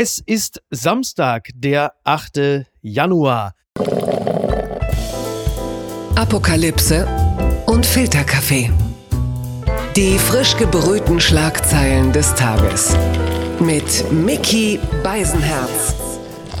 Es ist Samstag, der 8. Januar. Apokalypse und Filterkaffee. Die frisch gebrühten Schlagzeilen des Tages. Mit Mickey Beisenherz.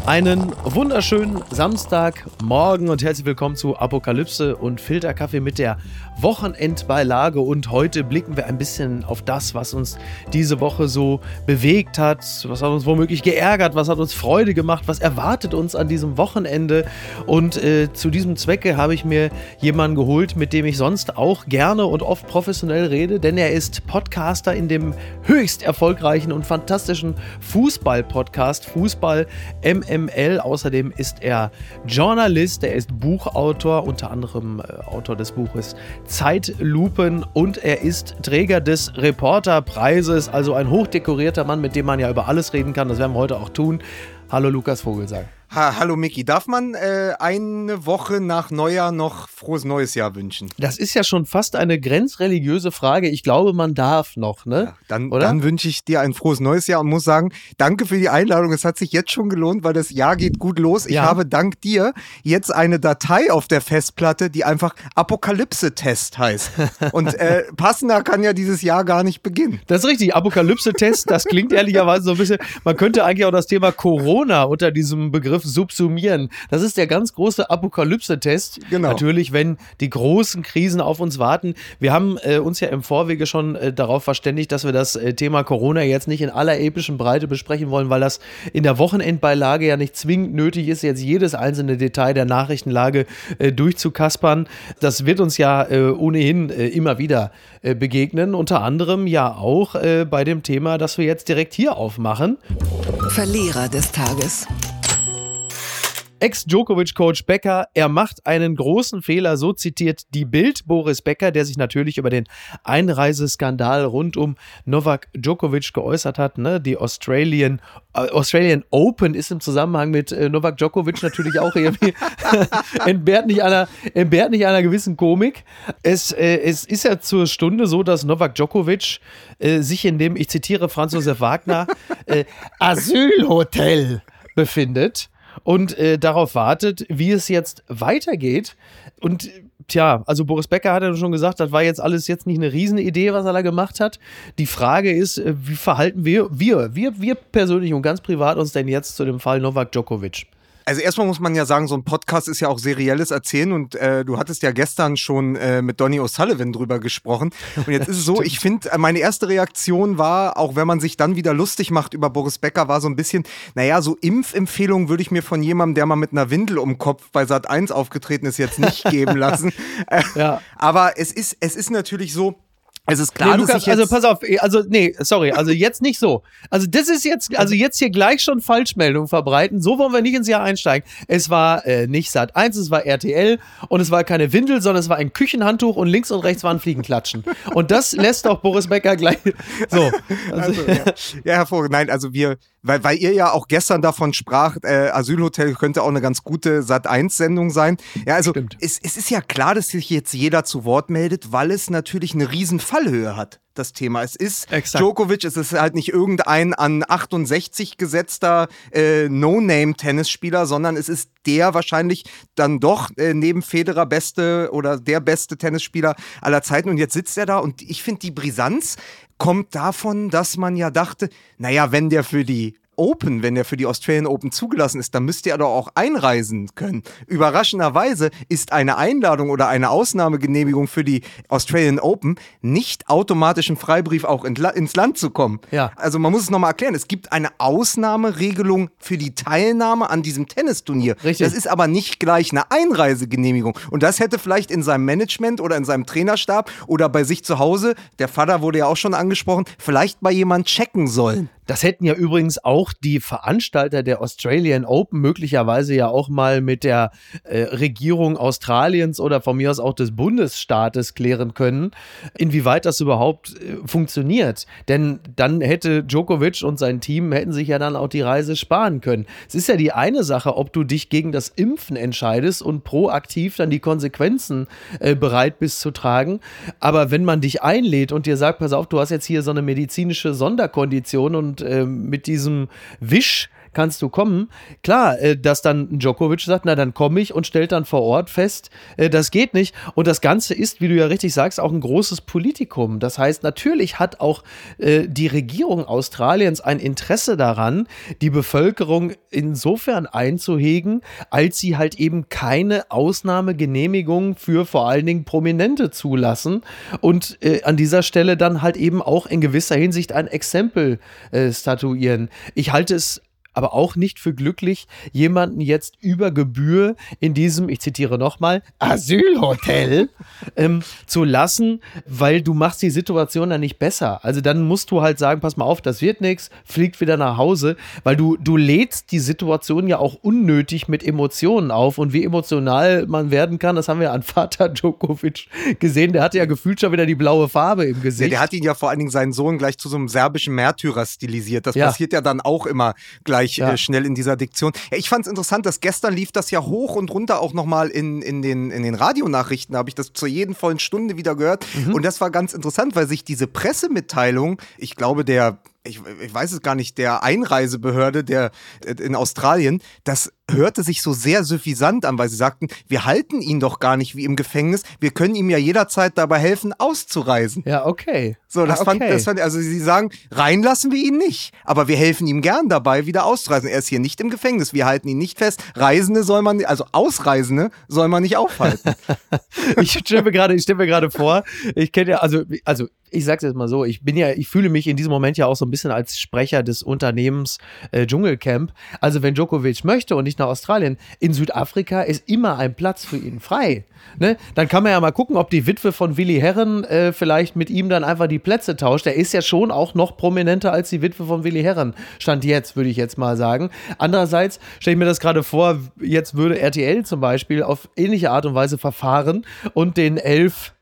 Einen wunderschönen Samstagmorgen und herzlich willkommen zu Apokalypse und Filterkaffee mit der Wochenendbeilage. Und heute blicken wir ein bisschen auf das, was uns diese Woche so bewegt hat, was hat uns womöglich geärgert, was hat uns Freude gemacht, was erwartet uns an diesem Wochenende. Und äh, zu diesem Zwecke habe ich mir jemanden geholt, mit dem ich sonst auch gerne und oft professionell rede, denn er ist Podcaster in dem höchst erfolgreichen und fantastischen Fußball-Podcast Fußball MM ML. Außerdem ist er Journalist, er ist Buchautor, unter anderem äh, Autor des Buches Zeitlupen und er ist Träger des Reporterpreises, also ein hochdekorierter Mann, mit dem man ja über alles reden kann. Das werden wir heute auch tun. Hallo Lukas Vogelsang. Ha, hallo Miki, darf man äh, eine Woche nach Neujahr noch frohes neues Jahr wünschen? Das ist ja schon fast eine grenzreligiöse Frage. Ich glaube, man darf noch, ne? Ja, dann, dann wünsche ich dir ein frohes neues Jahr und muss sagen, danke für die Einladung. Es hat sich jetzt schon gelohnt, weil das Jahr geht gut los. Ich ja. habe dank dir jetzt eine Datei auf der Festplatte, die einfach Apokalypse-Test heißt. Und äh, passender kann ja dieses Jahr gar nicht beginnen. Das ist richtig. Apokalypse-Test, das klingt ehrlicherweise so ein bisschen. Man könnte eigentlich auch das Thema Corona unter diesem Begriff Begriff subsumieren. Das ist der ganz große Apokalypse-Test. Genau. Natürlich, wenn die großen Krisen auf uns warten. Wir haben äh, uns ja im Vorwege schon äh, darauf verständigt, dass wir das äh, Thema Corona jetzt nicht in aller epischen Breite besprechen wollen, weil das in der Wochenendbeilage ja nicht zwingend nötig ist, jetzt jedes einzelne Detail der Nachrichtenlage äh, durchzukaspern. Das wird uns ja äh, ohnehin äh, immer wieder begegnen. Unter anderem ja auch bei dem Thema, das wir jetzt direkt hier aufmachen. Verlierer des Tages. Ex-Djokovic-Coach Becker, er macht einen großen Fehler, so zitiert die Bild Boris Becker, der sich natürlich über den Einreiseskandal rund um Novak Djokovic geäußert hat. Ne? Die Australian, äh, Australian Open ist im Zusammenhang mit äh, Novak Djokovic natürlich auch irgendwie entbehrt, nicht einer, entbehrt nicht einer gewissen Komik. Es, äh, es ist ja zur Stunde so, dass Novak Djokovic äh, sich in dem, ich zitiere Franz Josef Wagner, äh, Asylhotel befindet und äh, darauf wartet, wie es jetzt weitergeht. Und tja, also Boris Becker hat ja schon gesagt, das war jetzt alles jetzt nicht eine Riesenidee, was er da gemacht hat. Die Frage ist, äh, wie verhalten wir, wir, wir, wir persönlich und ganz privat uns denn jetzt zu dem Fall Novak Djokovic? Also erstmal muss man ja sagen, so ein Podcast ist ja auch serielles Erzählen und äh, du hattest ja gestern schon äh, mit Donny O'Sullivan drüber gesprochen. Und jetzt ist es so, ich finde, äh, meine erste Reaktion war, auch wenn man sich dann wieder lustig macht über Boris Becker, war so ein bisschen, naja, so Impfempfehlungen würde ich mir von jemandem, der mal mit einer Windel um Kopf bei Sat 1 aufgetreten ist, jetzt nicht geben lassen. ja. Aber es ist, es ist natürlich so, es ist klar, nee, Lukas, also pass auf, also nee, sorry, also jetzt nicht so. Also das ist jetzt, also jetzt hier gleich schon Falschmeldungen verbreiten. So wollen wir nicht ins Jahr einsteigen. Es war äh, nicht Sat 1, es war RTL und es war keine Windel, sondern es war ein Küchenhandtuch und links und rechts waren Fliegenklatschen. Und das lässt doch Boris Becker gleich. So. Also, also ja. ja, hervorragend. Nein, also wir, weil, weil ihr ja auch gestern davon spracht, äh, Asylhotel könnte auch eine ganz gute Sat1-Sendung sein. Ja, also es, es ist ja klar, dass sich jetzt jeder zu Wort meldet, weil es natürlich eine riesen Fallhöhe hat das Thema. Es ist Exakt. Djokovic, es ist halt nicht irgendein an 68 gesetzter äh, No-Name-Tennisspieler, sondern es ist der wahrscheinlich dann doch äh, neben Federer beste oder der beste Tennisspieler aller Zeiten. Und jetzt sitzt er da und ich finde, die Brisanz kommt davon, dass man ja dachte, naja, wenn der für die Open, wenn er für die Australian Open zugelassen ist, dann müsste er doch auch einreisen können. Überraschenderweise ist eine Einladung oder eine Ausnahmegenehmigung für die Australian Open nicht automatisch ein Freibrief auch ins Land zu kommen. Ja. Also man muss es nochmal erklären. Es gibt eine Ausnahmeregelung für die Teilnahme an diesem Tennisturnier. Richtig. Das ist aber nicht gleich eine Einreisegenehmigung. Und das hätte vielleicht in seinem Management oder in seinem Trainerstab oder bei sich zu Hause, der Vater wurde ja auch schon angesprochen, vielleicht mal jemand checken sollen. Das hätten ja übrigens auch die Veranstalter der Australian Open möglicherweise ja auch mal mit der äh, Regierung Australiens oder von mir aus auch des Bundesstaates klären können, inwieweit das überhaupt äh, funktioniert. Denn dann hätte Djokovic und sein Team hätten sich ja dann auch die Reise sparen können. Es ist ja die eine Sache, ob du dich gegen das Impfen entscheidest und proaktiv dann die Konsequenzen äh, bereit bist zu tragen. Aber wenn man dich einlädt und dir sagt, pass auf, du hast jetzt hier so eine medizinische Sonderkondition und äh, mit diesem Wisch kannst du kommen. Klar, äh, dass dann Djokovic sagt, na dann komme ich und stellt dann vor Ort fest, äh, das geht nicht. Und das Ganze ist, wie du ja richtig sagst, auch ein großes Politikum. Das heißt, natürlich hat auch äh, die Regierung Australiens ein Interesse daran, die Bevölkerung insofern einzuhegen, als sie halt eben keine Ausnahmegenehmigung für vor allen Dingen Prominente zulassen und an dieser Stelle dann halt eben auch in gewisser Hinsicht ein Exempel statuieren. Ich halte es aber auch nicht für glücklich, jemanden jetzt über Gebühr in diesem, ich zitiere nochmal, Asylhotel ähm, zu lassen, weil du machst die Situation dann nicht besser. Also dann musst du halt sagen, pass mal auf, das wird nichts, fliegt wieder nach Hause, weil du, du lädst die Situation ja auch unnötig mit Emotionen auf und wie emotional man werden kann, das haben wir an Vater Djokovic gesehen, der hatte ja gefühlt schon wieder die blaue Farbe im Gesicht. Ja, der hat ihn ja vor allen Dingen seinen Sohn gleich zu so einem serbischen Märtyrer stilisiert. Das ja. passiert ja dann auch immer gleich gleich ja. äh, schnell in dieser Diktion. Ja, ich fand es interessant, dass gestern lief das ja hoch und runter auch nochmal in, in, den, in den Radionachrichten, habe ich das zu jeden vollen Stunde wieder gehört. Mhm. Und das war ganz interessant, weil sich diese Pressemitteilung, ich glaube, der ich, ich, weiß es gar nicht, der Einreisebehörde der, in Australien, das hörte sich so sehr suffisant an, weil sie sagten, wir halten ihn doch gar nicht wie im Gefängnis, wir können ihm ja jederzeit dabei helfen, auszureisen. Ja, okay. So, das, ah, okay. fand, das fand, also sie sagen, reinlassen wir ihn nicht, aber wir helfen ihm gern dabei, wieder auszureisen. Er ist hier nicht im Gefängnis, wir halten ihn nicht fest. Reisende soll man, also Ausreisende soll man nicht aufhalten. ich stelle mir gerade, ich stelle mir gerade vor, ich kenne ja, also, also ich sag's jetzt mal so, ich bin ja, ich fühle mich in diesem Moment ja auch so ein bisschen als Sprecher des Unternehmens äh, Dschungelcamp. Also wenn Djokovic möchte und nicht nach Australien, in Südafrika ist immer ein Platz für ihn frei. Ne? Dann kann man ja mal gucken, ob die Witwe von Willi Herren äh, vielleicht mit ihm dann einfach die Plätze tauscht. Der ist ja schon auch noch prominenter als die Witwe von Willi Herren. Stand jetzt, würde ich jetzt mal sagen. Andererseits stelle ich mir das gerade vor, jetzt würde RTL zum Beispiel auf ähnliche Art und Weise verfahren und den elf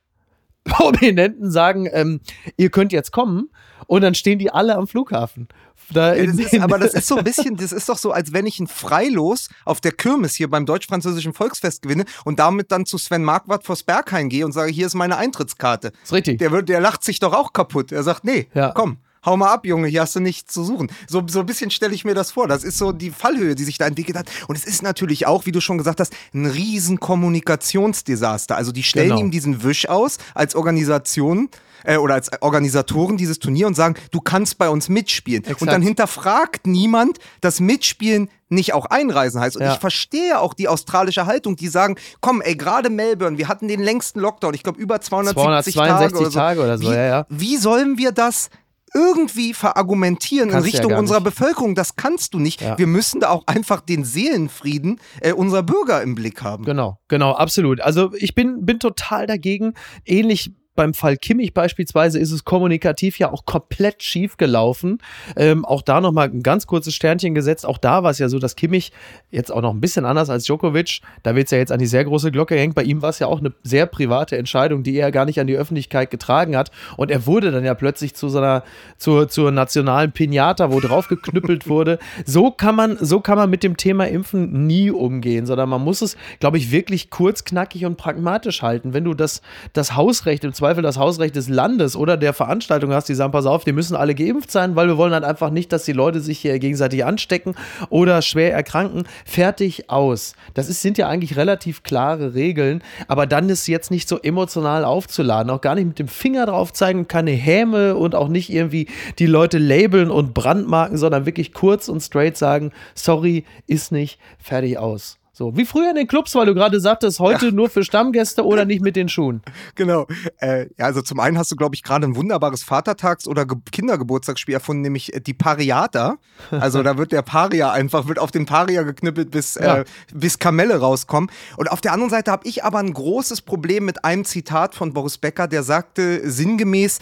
Prominenten sagen, ähm, ihr könnt jetzt kommen und dann stehen die alle am Flughafen. Da ja, das ist, aber das ist so ein bisschen, das ist doch so, als wenn ich ein Freilos auf der Kirmes hier beim deutsch-französischen Volksfest gewinne und damit dann zu Sven Marquardt vors Berghain gehe und sage, hier ist meine Eintrittskarte. ist richtig. Der, der lacht sich doch auch kaputt. Er sagt, nee, ja. komm, hau mal ab, Junge, hier hast du nichts zu suchen. So, so ein bisschen stelle ich mir das vor. Das ist so die Fallhöhe, die sich da entwickelt hat. Und es ist natürlich auch, wie du schon gesagt hast, ein riesen Kommunikationsdesaster. Also die stellen genau. ihm diesen Wisch aus als Organisation äh, oder als Organisatoren dieses Turnier und sagen, du kannst bei uns mitspielen. Exakt. Und dann hinterfragt niemand, dass Mitspielen nicht auch einreisen heißt. Und ja. ich verstehe auch die australische Haltung, die sagen, komm, ey, gerade Melbourne, wir hatten den längsten Lockdown, ich glaube über 270 Tage oder so. Tage oder so. Wie, ja, ja. wie sollen wir das irgendwie verargumentieren kannst in Richtung ja unserer Bevölkerung. Das kannst du nicht. Ja. Wir müssen da auch einfach den Seelenfrieden äh, unserer Bürger im Blick haben. Genau, genau, absolut. Also ich bin, bin total dagegen. Ähnlich beim Fall Kimmich beispielsweise ist es kommunikativ ja auch komplett schief gelaufen. Ähm, auch da nochmal ein ganz kurzes Sternchen gesetzt. Auch da war es ja so, dass Kimmich jetzt auch noch ein bisschen anders als Djokovic, da wird es ja jetzt an die sehr große Glocke hängt. Bei ihm war es ja auch eine sehr private Entscheidung, die er gar nicht an die Öffentlichkeit getragen hat. Und er wurde dann ja plötzlich zu seiner, zur, zur nationalen Pinata, wo drauf geknüppelt wurde. So kann man, so kann man mit dem Thema Impfen nie umgehen, sondern man muss es, glaube ich, wirklich kurz, knackig und pragmatisch halten. Wenn du das, das Hausrecht im Zweifel Zweifel das Hausrecht des Landes oder der Veranstaltung hast, die sagen, pass auf, die müssen alle geimpft sein, weil wir wollen halt einfach nicht, dass die Leute sich hier gegenseitig anstecken oder schwer erkranken. Fertig aus. Das ist, sind ja eigentlich relativ klare Regeln, aber dann ist jetzt nicht so emotional aufzuladen, auch gar nicht mit dem Finger drauf zeigen, keine Häme und auch nicht irgendwie die Leute labeln und brandmarken, sondern wirklich kurz und straight sagen, sorry, ist nicht, fertig aus. So, wie früher in den Clubs, weil du gerade sagtest, heute ja. nur für Stammgäste oder nicht mit den Schuhen. Genau. Äh, ja, also zum einen hast du, glaube ich, gerade ein wunderbares Vatertags- oder Ge Kindergeburtstagsspiel erfunden, nämlich äh, die Pariata. Also da wird der Paria einfach, wird auf den Paria geknüppelt, bis, ja. äh, bis Kamelle rauskommen. Und auf der anderen Seite habe ich aber ein großes Problem mit einem Zitat von Boris Becker, der sagte sinngemäß,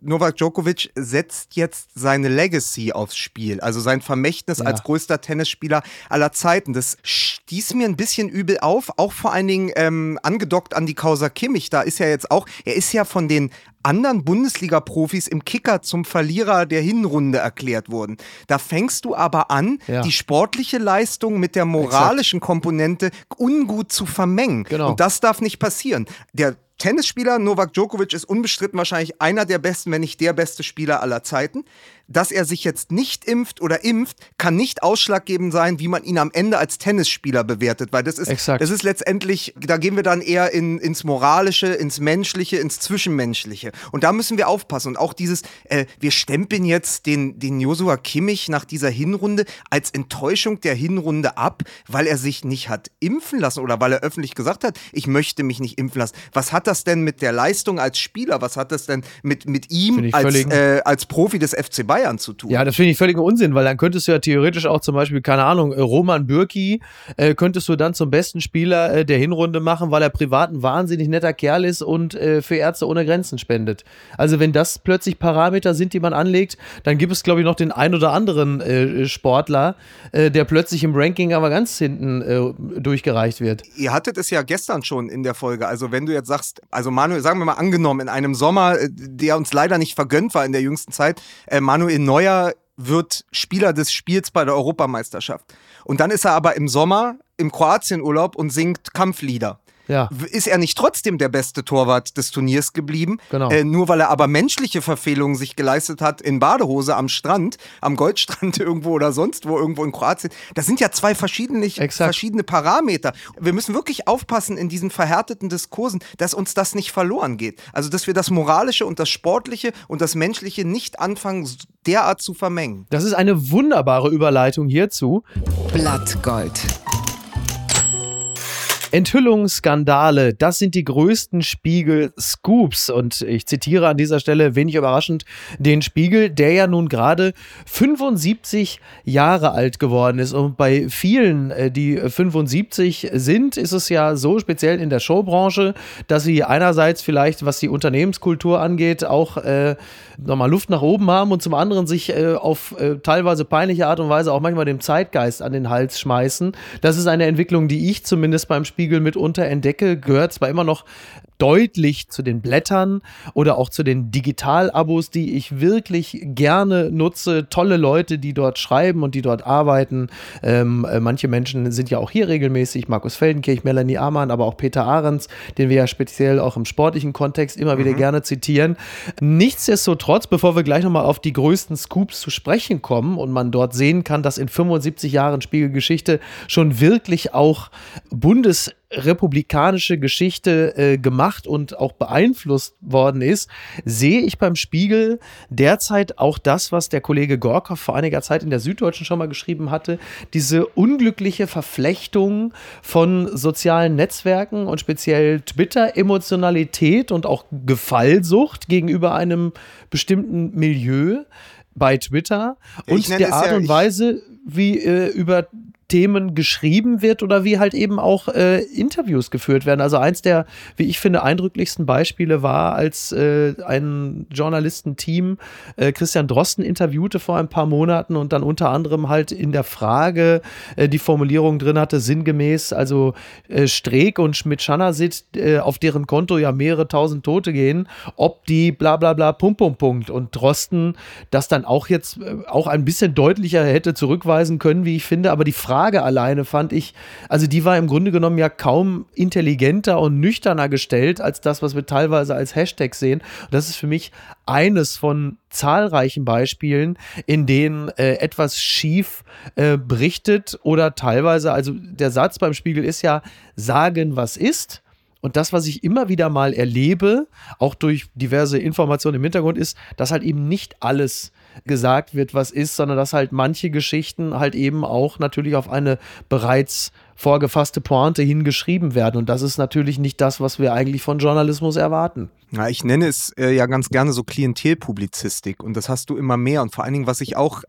Novak Djokovic setzt jetzt seine Legacy aufs Spiel, also sein Vermächtnis ja. als größter Tennisspieler aller Zeiten. Das stieß mir ein bisschen übel auf, auch vor allen Dingen ähm, angedockt an die Causa Kimmich. Da ist ja jetzt auch, er ist ja von den anderen Bundesliga-Profis im Kicker zum Verlierer der Hinrunde erklärt worden. Da fängst du aber an, ja. die sportliche Leistung mit der moralischen. Komponente ungut zu vermengen. Genau. Und das darf nicht passieren. Der Tennisspieler Novak Djokovic ist unbestritten wahrscheinlich einer der besten, wenn nicht der beste Spieler aller Zeiten. Dass er sich jetzt nicht impft oder impft, kann nicht ausschlaggebend sein, wie man ihn am Ende als Tennisspieler bewertet, weil das ist, Exakt. das ist letztendlich, da gehen wir dann eher in, ins Moralische, ins Menschliche, ins Zwischenmenschliche. Und da müssen wir aufpassen. Und auch dieses, äh, wir stempeln jetzt den, den Joshua Kimmich nach dieser Hinrunde als Enttäuschung der Hinrunde ab, weil er sich nicht hat impfen lassen oder weil er öffentlich gesagt hat, ich möchte mich nicht impfen lassen. Was hat das denn mit der Leistung als Spieler? Was hat das denn mit, mit ihm als, äh, als Profi des FC Bayern zu tun? Ja, das finde ich völliger Unsinn, weil dann könntest du ja theoretisch auch zum Beispiel, keine Ahnung, Roman Bürki äh, könntest du dann zum besten Spieler äh, der Hinrunde machen, weil er privat ein wahnsinnig netter Kerl ist und äh, für Ärzte ohne Grenzen spendet. Also wenn das plötzlich Parameter sind, die man anlegt, dann gibt es, glaube ich, noch den ein oder anderen äh, Sportler, äh, der plötzlich im Ranking aber ganz hinten äh, durchgereicht wird. Ihr hattet es ja gestern schon in der Folge. Also wenn du jetzt sagst, also Manuel, sagen wir mal angenommen, in einem Sommer, äh, der uns leider nicht vergönnt war in der jüngsten Zeit, äh, Manuel Neuer wird Spieler des Spiels bei der Europameisterschaft. Und dann ist er aber im Sommer im Kroatienurlaub und singt Kampflieder. Ja. Ist er nicht trotzdem der beste Torwart des Turniers geblieben? Genau. Äh, nur weil er aber menschliche Verfehlungen sich geleistet hat in Badehose am Strand, am Goldstrand irgendwo oder sonst wo, irgendwo in Kroatien. Das sind ja zwei verschiedene, Exakt. verschiedene Parameter. Wir müssen wirklich aufpassen in diesen verhärteten Diskursen, dass uns das nicht verloren geht. Also, dass wir das Moralische und das Sportliche und das Menschliche nicht anfangen, derart zu vermengen. Das ist eine wunderbare Überleitung hierzu. Blattgold. Enthüllungsskandale, das sind die größten Spiegel-Scoops. Und ich zitiere an dieser Stelle wenig überraschend den Spiegel, der ja nun gerade 75 Jahre alt geworden ist. Und bei vielen, äh, die 75 sind, ist es ja so, speziell in der Showbranche, dass sie einerseits vielleicht, was die Unternehmenskultur angeht, auch äh, nochmal Luft nach oben haben und zum anderen sich äh, auf äh, teilweise peinliche Art und Weise auch manchmal dem Zeitgeist an den Hals schmeißen. Das ist eine Entwicklung, die ich zumindest beim Spiegel mitunter entdecke, gehört zwar immer noch deutlich zu den Blättern oder auch zu den Digital-Abos, die ich wirklich gerne nutze. Tolle Leute, die dort schreiben und die dort arbeiten. Ähm, äh, manche Menschen sind ja auch hier regelmäßig. Markus Feldenkirch, Melanie Amann, aber auch Peter Ahrens, den wir ja speziell auch im sportlichen Kontext immer wieder gerne zitieren. Nichtsdestotrotz, bevor wir gleich nochmal auf die größten Scoops zu sprechen kommen und man dort sehen kann, dass in 75 Jahren Spiegelgeschichte schon wirklich auch Bundes republikanische Geschichte äh, gemacht und auch beeinflusst worden ist, sehe ich beim Spiegel derzeit auch das, was der Kollege Gorkow vor einiger Zeit in der Süddeutschen schon mal geschrieben hatte, diese unglückliche Verflechtung von sozialen Netzwerken und speziell Twitter-Emotionalität und auch Gefallsucht gegenüber einem bestimmten Milieu bei Twitter und der Art ja- und Weise, wie äh, über Themen geschrieben wird oder wie halt eben auch äh, Interviews geführt werden. Also eins der, wie ich finde, eindrücklichsten Beispiele war, als äh, ein Journalistenteam äh, Christian Drosten interviewte vor ein paar Monaten und dann unter anderem halt in der Frage äh, die Formulierung drin hatte, sinngemäß, also äh, Streeck und Schmidt-Schanasit, äh, auf deren Konto ja mehrere tausend Tote gehen, ob die bla bla bla Punkt, Punkt, Punkt. Und Drosten das dann auch jetzt auch ein bisschen deutlicher hätte zurückweisen können, wie ich finde, aber die Frage alleine fand ich, also die war im Grunde genommen ja kaum intelligenter und nüchterner gestellt als das, was wir teilweise als Hashtag sehen. Und das ist für mich eines von zahlreichen Beispielen, in denen äh, etwas schief äh, berichtet oder teilweise, also der Satz beim Spiegel ist ja, sagen, was ist. Und das, was ich immer wieder mal erlebe, auch durch diverse Informationen im Hintergrund, ist, dass halt eben nicht alles gesagt wird, was ist, sondern dass halt manche Geschichten halt eben auch natürlich auf eine bereits vorgefasste Pointe hingeschrieben werden. Und das ist natürlich nicht das, was wir eigentlich von Journalismus erwarten. Ja, ich nenne es äh, ja ganz gerne so Klientelpublizistik und das hast du immer mehr und vor allen Dingen, was ich auch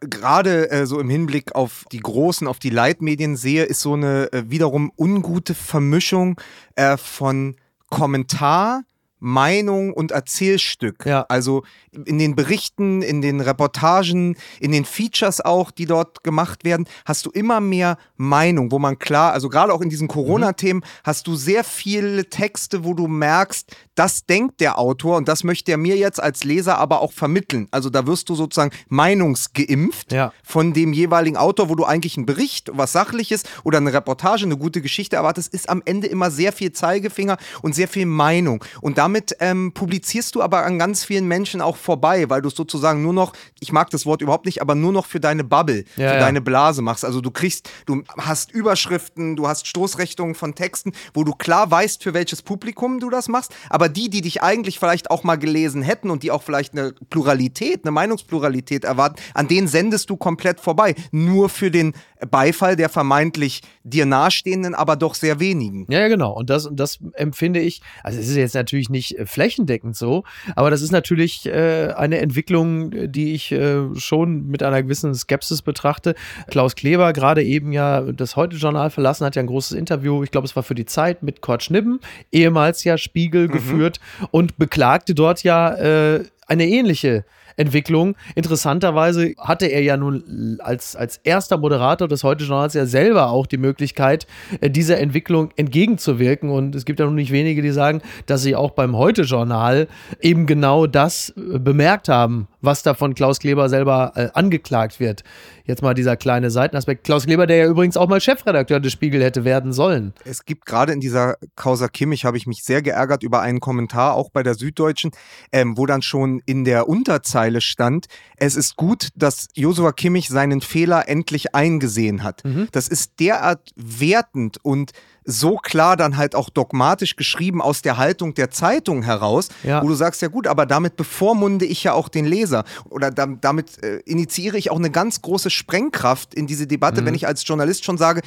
gerade äh, so im Hinblick auf die großen, auf die Leitmedien sehe, ist so eine äh, wiederum ungute Vermischung äh, von Kommentar, Meinung und Erzählstück. Ja. Also in den Berichten, in den Reportagen, in den Features auch, die dort gemacht werden, hast du immer mehr Meinung, wo man klar, also gerade auch in diesen Corona-Themen, hast du sehr viele Texte, wo du merkst, das denkt der Autor und das möchte er mir jetzt als Leser aber auch vermitteln. Also da wirst du sozusagen meinungsgeimpft Ja. von dem jeweiligen Autor, wo du eigentlich einen Bericht, was Sachliches oder eine Reportage, eine gute Geschichte erwartest, ist am Ende immer sehr viel Zeigefinger und sehr viel Meinung. Und damit ähm, publizierst du aber an ganz vielen Menschen auch vorbei, weil du sozusagen nur noch, ich mag das Wort überhaupt nicht, aber nur noch für deine Bubble, ja, für ja. deine Blase machst. Also du kriegst, du hast Überschriften, du hast Stoßrichtungen von Texten, wo du klar weißt, für welches Publikum du das machst, aber die, die dich eigentlich vielleicht auch mal gelesen hätten und die auch vielleicht eine Pluralität, eine Meinungspluralität erwarten, an denen sendest du komplett vorbei. Nur für den Beifall der vermeintlich dir nahestehenden, aber doch sehr wenigen. Ja, ja, genau. Und das, das empfinde ich, also es ist jetzt natürlich nicht äh, flächendeckend so, aber das ist natürlich äh, eine Entwicklung, die ich äh, schon mit einer gewissen Skepsis betrachte. Klaus Kleber, gerade eben ja das Heute-Journal verlassen, hat ja ein großes Interview, ich glaube, es war für die Zeit mit Kurt Schnibben, ehemals ja Spiegel mhm. geführt und beklagte dort ja äh, eine ähnliche Entwicklung. Interessanterweise hatte er ja nun als, als erster Moderator des Heute-Journals ja selber auch die Möglichkeit, äh, dieser Entwicklung entgegenzuwirken. Und es gibt ja nun nicht wenige, die sagen, dass sie auch beim Heute-Journal eben genau das äh, bemerkt haben, was da von Klaus Kleber selber äh, angeklagt wird. Jetzt mal dieser kleine Seitenaspekt. Klaus Kleber, der ja übrigens auch mal Chefredakteur des Spiegel hätte werden sollen. Es gibt gerade in dieser Causa Kimmich, habe ich mich sehr geärgert über einen Kommentar, auch bei der Süddeutschen, ähm, wo dann schon in der Unterzeile stand, es ist gut, dass Josua Kimmich seinen Fehler endlich eingesehen hat. Mhm. Das ist derart wertend und so klar dann halt auch dogmatisch geschrieben aus der Haltung der Zeitung heraus, ja. wo du sagst, ja gut, aber damit bevormunde ich ja auch den Leser oder damit äh, initiiere ich auch eine ganz große Sprengkraft in diese Debatte, mhm. wenn ich als Journalist schon sage,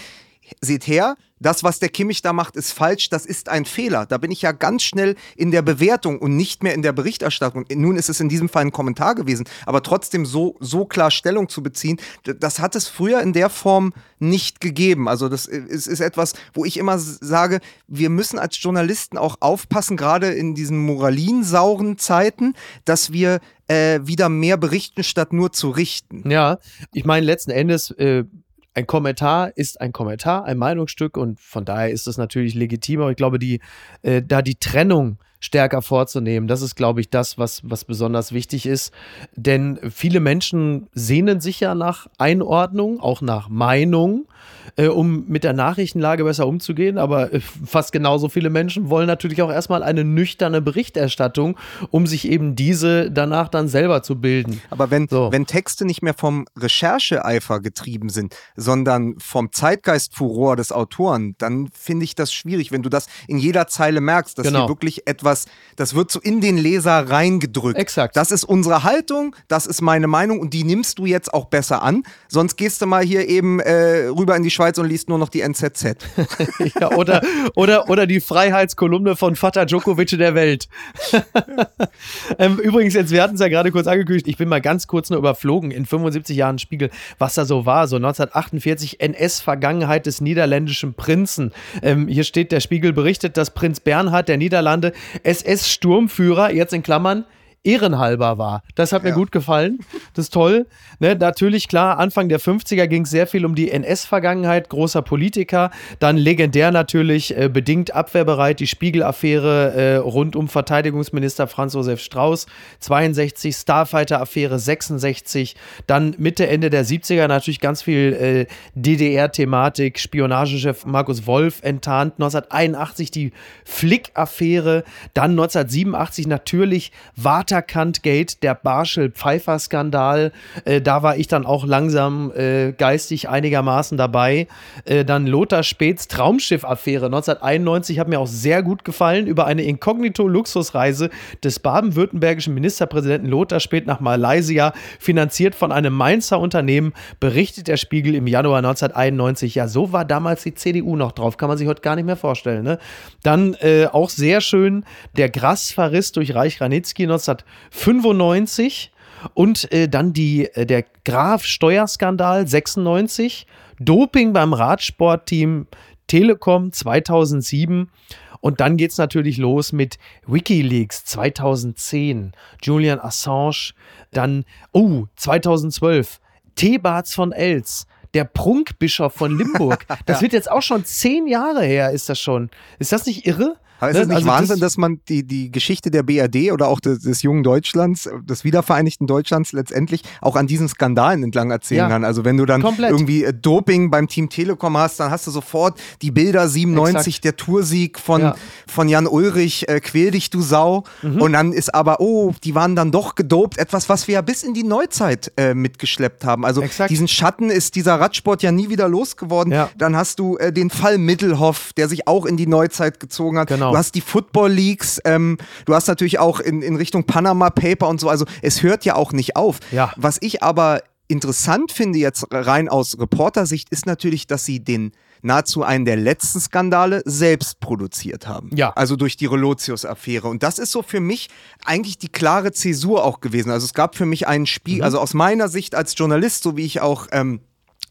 seht her, das, was der Kimmich da macht, ist falsch, das ist ein Fehler. Da bin ich ja ganz schnell in der Bewertung und nicht mehr in der Berichterstattung. Nun ist es in diesem Fall ein Kommentar gewesen, aber trotzdem so, so klar Stellung zu beziehen, das hat es früher in der Form nicht gegeben. Also das ist, ist etwas, wo ich immer sage, wir müssen als Journalisten auch aufpassen, gerade in diesen moralinsauren Zeiten, dass wir äh, wieder mehr berichten, statt nur zu richten. Ja, ich meine, letzten Endes äh, ein Kommentar ist ein Kommentar, ein Meinungsstück und von daher ist es natürlich legitim. Aber ich glaube, die, äh, da die Trennung stärker vorzunehmen, das ist, glaube ich, das, was, was besonders wichtig ist. Denn viele Menschen sehnen sich ja nach Einordnung, auch nach Meinung äh, um mit der Nachrichtenlage besser umzugehen. Aber äh, fast genauso viele Menschen wollen natürlich auch erstmal eine nüchterne Berichterstattung, um sich eben diese danach dann selber zu bilden. Aber wenn, so. wenn Texte nicht mehr vom Rechercheeifer getrieben sind, sondern vom Zeitgeistfuror des Autoren, dann finde ich das schwierig, wenn du das in jeder Zeile merkst, dass genau. hier wirklich etwas, das wird so in den Leser reingedrückt. Exakt. Das ist unsere Haltung, das ist meine Meinung und die nimmst du jetzt auch besser an. Sonst gehst du mal hier eben äh, rüber in die Schweiz und liest nur noch die NZZ. ja, oder, oder, oder die Freiheitskolumne von Vater Djokovic der Welt. ähm, übrigens, jetzt, wir hatten es ja gerade kurz angekündigt, ich bin mal ganz kurz nur überflogen in 75 Jahren Spiegel, was da so war. So 1948 NS-Vergangenheit des niederländischen Prinzen. Ähm, hier steht, der Spiegel berichtet, dass Prinz Bernhard der Niederlande SS-Sturmführer, jetzt in Klammern, ehrenhalber war. Das hat mir gut gefallen. Das ist toll. Ne, natürlich, klar, Anfang der 50er ging es sehr viel um die NS-Vergangenheit, großer Politiker. Dann legendär natürlich, äh, bedingt abwehrbereit, die Spiegel-Affäre äh, rund um Verteidigungsminister Franz Josef Strauß, 62, Starfighter-Affäre 66, dann Mitte, Ende der 70er natürlich ganz viel äh, DDR-Thematik, Spionagechef Markus Wolf enttarnt, 1981 die Flick-Affäre, dann 1987 natürlich Water Waterkant-Gate, der Barschel-Pfeiffer-Skandal. Äh, da war ich dann auch langsam äh, geistig einigermaßen dabei. Äh, dann Lothar Späths Traumschiff-Affäre 1991 hat mir auch sehr gut gefallen über eine Inkognito-Luxusreise des baden-württembergischen Ministerpräsidenten Lothar Späth nach Malaysia, finanziert von einem Mainzer Unternehmen, berichtet der Spiegel im Januar 1991. Ja, so war damals die CDU noch drauf, kann man sich heute gar nicht mehr vorstellen. Ne? Dann äh, auch sehr schön der Grassverriss durch Reich Ranitzky 19 1995 und äh, dann die, äh, der Graf Steuerskandal 96, Doping beim Radsportteam Telekom 2007 und dann geht es natürlich los mit Wikileaks 2010, Julian Assange, dann, oh, 2012, Thebats von Els, der Prunkbischof von Limburg. Das wird jetzt auch schon zehn Jahre her, ist das schon. Ist das nicht irre? Aber ist es ne? nicht also Wahnsinn, das dass man die, die Geschichte der BRD oder auch des, des, jungen Deutschlands, des wiedervereinigten Deutschlands letztendlich auch an diesen Skandalen entlang erzählen ja. kann? Also wenn du dann Komplett. irgendwie äh, Doping beim Team Telekom hast, dann hast du sofort die Bilder 97, Exakt. der Toursieg von, ja. von Jan Ulrich, äh, quäl dich du Sau. Mhm. Und dann ist aber, oh, die waren dann doch gedopt, etwas, was wir ja bis in die Neuzeit äh, mitgeschleppt haben. Also Exakt. diesen Schatten ist dieser Radsport ja nie wieder losgeworden. Ja. Dann hast du äh, den Fall Mittelhoff, der sich auch in die Neuzeit gezogen hat. Genau. Genau. Du hast die Football Leagues, ähm, du hast natürlich auch in, in Richtung Panama Paper und so. Also es hört ja auch nicht auf. Ja. Was ich aber interessant finde jetzt rein aus Reportersicht ist natürlich, dass sie den nahezu einen der letzten Skandale selbst produziert haben. Ja. Also durch die Relotius-Affäre. Und das ist so für mich eigentlich die klare Zäsur auch gewesen. Also es gab für mich einen Spiel, mhm. also aus meiner Sicht als Journalist, so wie ich auch ähm,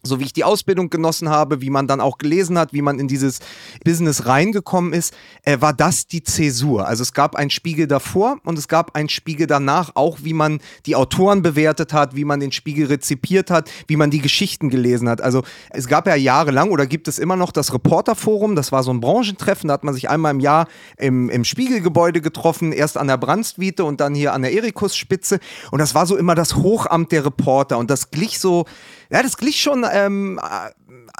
so wie ich die Ausbildung genossen habe, wie man dann auch gelesen hat, wie man in dieses Business reingekommen ist, äh, war das die Zäsur. Also es gab einen Spiegel davor und es gab einen Spiegel danach, auch wie man die Autoren bewertet hat, wie man den Spiegel rezipiert hat, wie man die Geschichten gelesen hat. Also es gab ja jahrelang oder gibt es immer noch das Reporterforum, das war so ein Branchentreffen, da hat man sich einmal im Jahr im, im Spiegelgebäude getroffen, erst an der Brandstwiete und dann hier an der Erikusspitze. Und das war so immer das Hochamt der Reporter. Und das glich so ja, das glich schon ähm,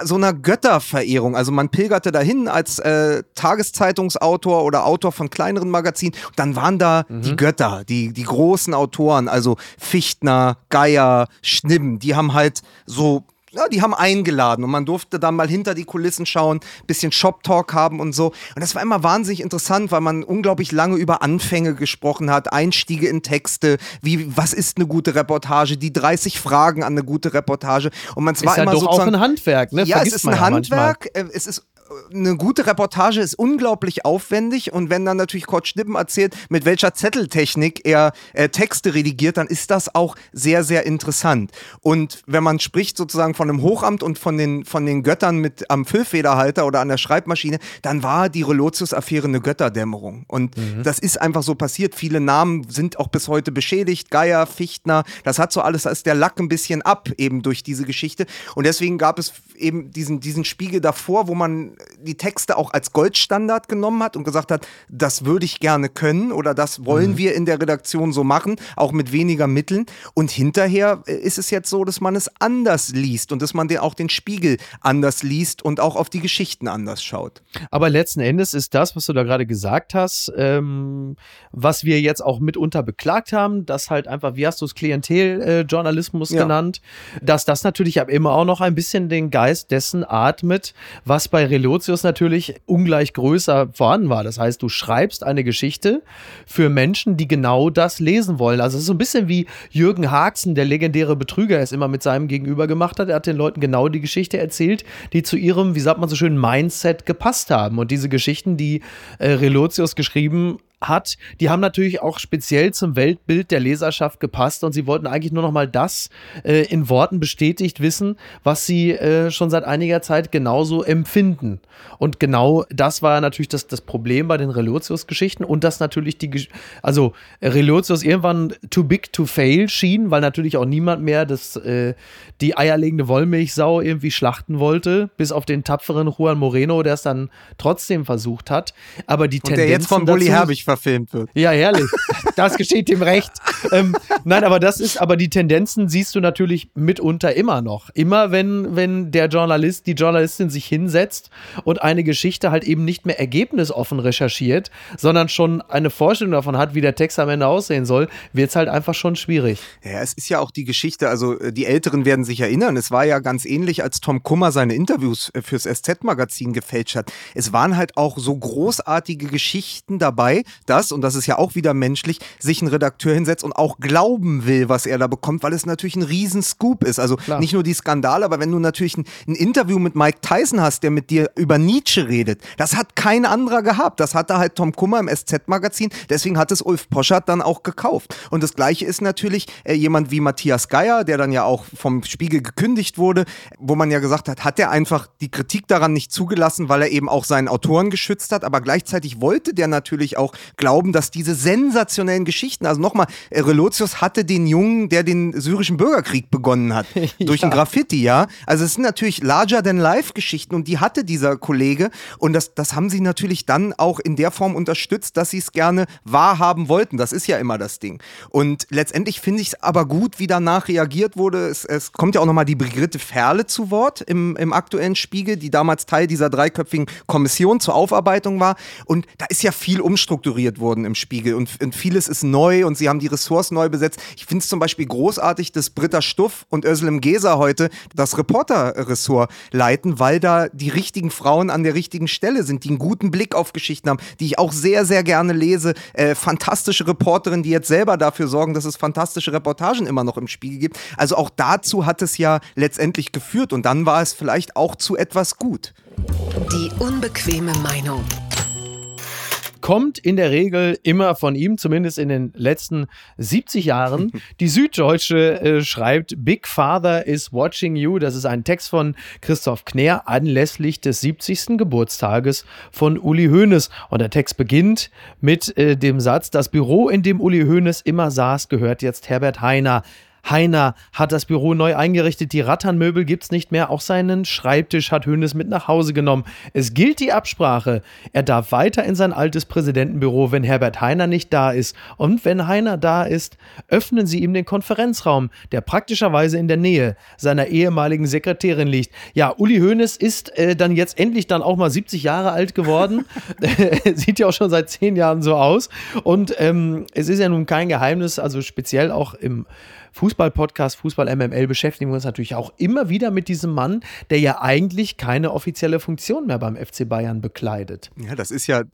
so einer Götterverehrung. Also man pilgerte dahin als äh, Tageszeitungsautor oder Autor von kleineren Magazinen. Und dann waren da mhm. die Götter, die, die großen Autoren, also Fichtner, Geier, Schnibb, die haben halt so ja, die haben eingeladen und man durfte dann mal hinter die Kulissen schauen, bisschen Shop-Talk haben und so. Und das war immer wahnsinnig interessant, weil man unglaublich lange über Anfänge gesprochen hat, Einstiege in Texte, wie, was ist eine gute Reportage, die 30 Fragen an eine gute Reportage. Und man zwar ist ja immer doch sozusagen. auch ein Handwerk, ne? Ja, Vergisst es ist ein Handwerk. Äh, es ist eine gute Reportage ist unglaublich aufwendig und wenn dann natürlich Kurt Schnippen erzählt, mit welcher Zetteltechnik er äh, Texte redigiert, dann ist das auch sehr, sehr interessant. Und wenn man spricht sozusagen von einem Hochamt und von den, von den Göttern mit am Füllfederhalter oder an der Schreibmaschine, dann war die Relotius-Affäre eine Götterdämmerung. Und mhm. das ist einfach so passiert. Viele Namen sind auch bis heute beschädigt. Geier, Fichtner, das hat so alles, da ist der Lack ein bisschen ab eben durch diese Geschichte. Und deswegen gab es eben diesen, diesen Spiegel davor, wo man die Texte auch als Goldstandard genommen hat und gesagt hat, das würde ich gerne können oder das wollen mhm. wir in der Redaktion so machen, auch mit weniger Mitteln. Und hinterher ist es jetzt so, dass man es anders liest und dass man den, auch den Spiegel anders liest und auch auf die Geschichten anders schaut. Aber letzten Endes ist das, was du da gerade gesagt hast, ähm, was wir jetzt auch mitunter beklagt haben, dass halt einfach, wie hast du es, Klienteljournalismus äh, ja. genannt, dass das natürlich immer auch noch ein bisschen den Geist dessen atmet, was bei Relo Relotius natürlich ungleich größer vorhanden war. Das heißt, du schreibst eine Geschichte für Menschen, die genau das lesen wollen. Also es ist so ein bisschen wie Jürgen Haxen, der legendäre Betrüger, es immer mit seinem Gegenüber gemacht hat. Er hat den Leuten genau die Geschichte erzählt, die zu ihrem, wie sagt man so schön, Mindset gepasst haben. Und diese Geschichten, die äh, Relotius geschrieben hat, die haben natürlich auch speziell zum Weltbild der Leserschaft gepasst und sie wollten eigentlich nur noch mal das äh, in Worten bestätigt wissen, was sie äh, schon seit einiger Zeit genauso empfinden. Und genau das war natürlich das, das Problem bei den Relotius-Geschichten und dass natürlich die, also Relotius irgendwann too big to fail schien, weil natürlich auch niemand mehr das, äh, die eierlegende Wollmilchsau irgendwie schlachten wollte, bis auf den tapferen Juan Moreno, der es dann trotzdem versucht hat. Aber die und Tendenzen der jetzt von Bully Herbig verfilmt wird. Ja, herrlich. Das geschieht dem recht. ähm, nein, aber das ist, aber die Tendenzen siehst du natürlich mitunter immer noch. Immer wenn, wenn der Journalist, die Journalistin sich hinsetzt und eine Geschichte halt eben nicht mehr ergebnisoffen recherchiert, sondern schon eine Vorstellung davon hat, wie der Text am Ende aussehen soll, wird es halt einfach schon schwierig. Ja, es ist ja auch die Geschichte, also äh, die Älteren werden sich erinnern, es war ja ganz ähnlich, als Tom Kummer seine Interviews äh, fürs SZ-Magazin gefälscht hat. Es waren halt auch so großartige Geschichten dabei, dass, und das ist ja auch wieder menschlich, sich ein Redakteur hinsetzt und auch glauben will, was er da bekommt, weil es natürlich ein Riesenscoop ist. Also Klar. nicht nur die Skandale, aber wenn du natürlich ein, ein, Interview mit Mike Tyson hast, der mit dir über Nietzsche redet, das hat kein anderer gehabt. Das hatte halt Tom Kummer im SZ-Magazin, deswegen hat es Ulf Poschert dann auch gekauft. Und das gleiche ist natürlich äh, jemand wie Matthias Geier, der dann ja auch vom Spiegel gekündigt wurde, wo man ja gesagt hat, hat er einfach die Kritik daran nicht zugelassen, weil er eben auch seinen Autoren geschützt hat, aber gleichzeitig wollte der natürlich auch glauben, dass diese sensationellen Geschichten, also nochmal, Relotius hatte den Jungen, der den syrischen Bürgerkrieg begonnen hat, durch ja. ein Graffiti, ja. Also es sind natürlich larger-than-life-Geschichten und die hatte dieser Kollege und das, das haben sie natürlich dann auch in der Form unterstützt, dass sie es gerne wahrhaben wollten. Das ist ja immer das Ding. Und letztendlich finde ich es aber gut, wie danach reagiert wurde. Es, es kommt ja auch nochmal die Brigitte Ferle zu Wort im, im aktuellen Spiegel, die damals Teil dieser dreiköpfigen Kommission zur Aufarbeitung war. Und da ist ja viel umstrukturiert worden im Spiegel und, und vieles ist neu und sie haben die Ressorts neu besetzt. Ich finde es zum Beispiel großartig, dass Britta Stuff und Özlem Geser heute das Reporter-Ressort leiten, weil da die richtigen Frauen an der richtigen Stelle sind, die einen guten Blick auf Geschichten haben, die ich auch sehr, sehr gerne lese. Äh, fantastische Reporterinnen, die jetzt selber dafür sorgen, dass es fantastische Reportagen immer noch im Spiegel gibt. Also auch dazu hat es ja letztendlich geführt und dann war es vielleicht auch zu etwas gut. Die unbequeme Meinung kommt in der Regel immer von ihm, zumindest in den letzten 70 Jahren. Die Süddeutsche äh, schreibt, Big Father is watching you. Das ist ein Text von Christoph Knär anlässlich des 70. Geburtstages von Uli Hoeneß. Und der Text beginnt mit äh, dem Satz, das Büro, in dem Uli Hoeneß immer saß, gehört jetzt Herbert Heiner. Heiner hat das Büro neu eingerichtet, die Ratternmöbel gibt es nicht mehr, auch seinen Schreibtisch hat Hönes mit nach Hause genommen. Es gilt die Absprache. Er darf weiter in sein altes Präsidentenbüro, wenn Herbert Heiner nicht da ist. Und wenn Heiner da ist, öffnen Sie ihm den Konferenzraum, der praktischerweise in der Nähe seiner ehemaligen Sekretärin liegt. Ja, Uli Hoeneß ist äh, dann jetzt endlich dann auch mal 70 Jahre alt geworden. Sieht ja auch schon seit zehn Jahren so aus. Und ähm, es ist ja nun kein Geheimnis, also speziell auch im Fußball-Podcast, Fußball MML beschäftigen wir uns natürlich auch immer wieder mit diesem Mann, der ja eigentlich keine offizielle Funktion mehr beim FC Bayern bekleidet. Ja, das ist ja,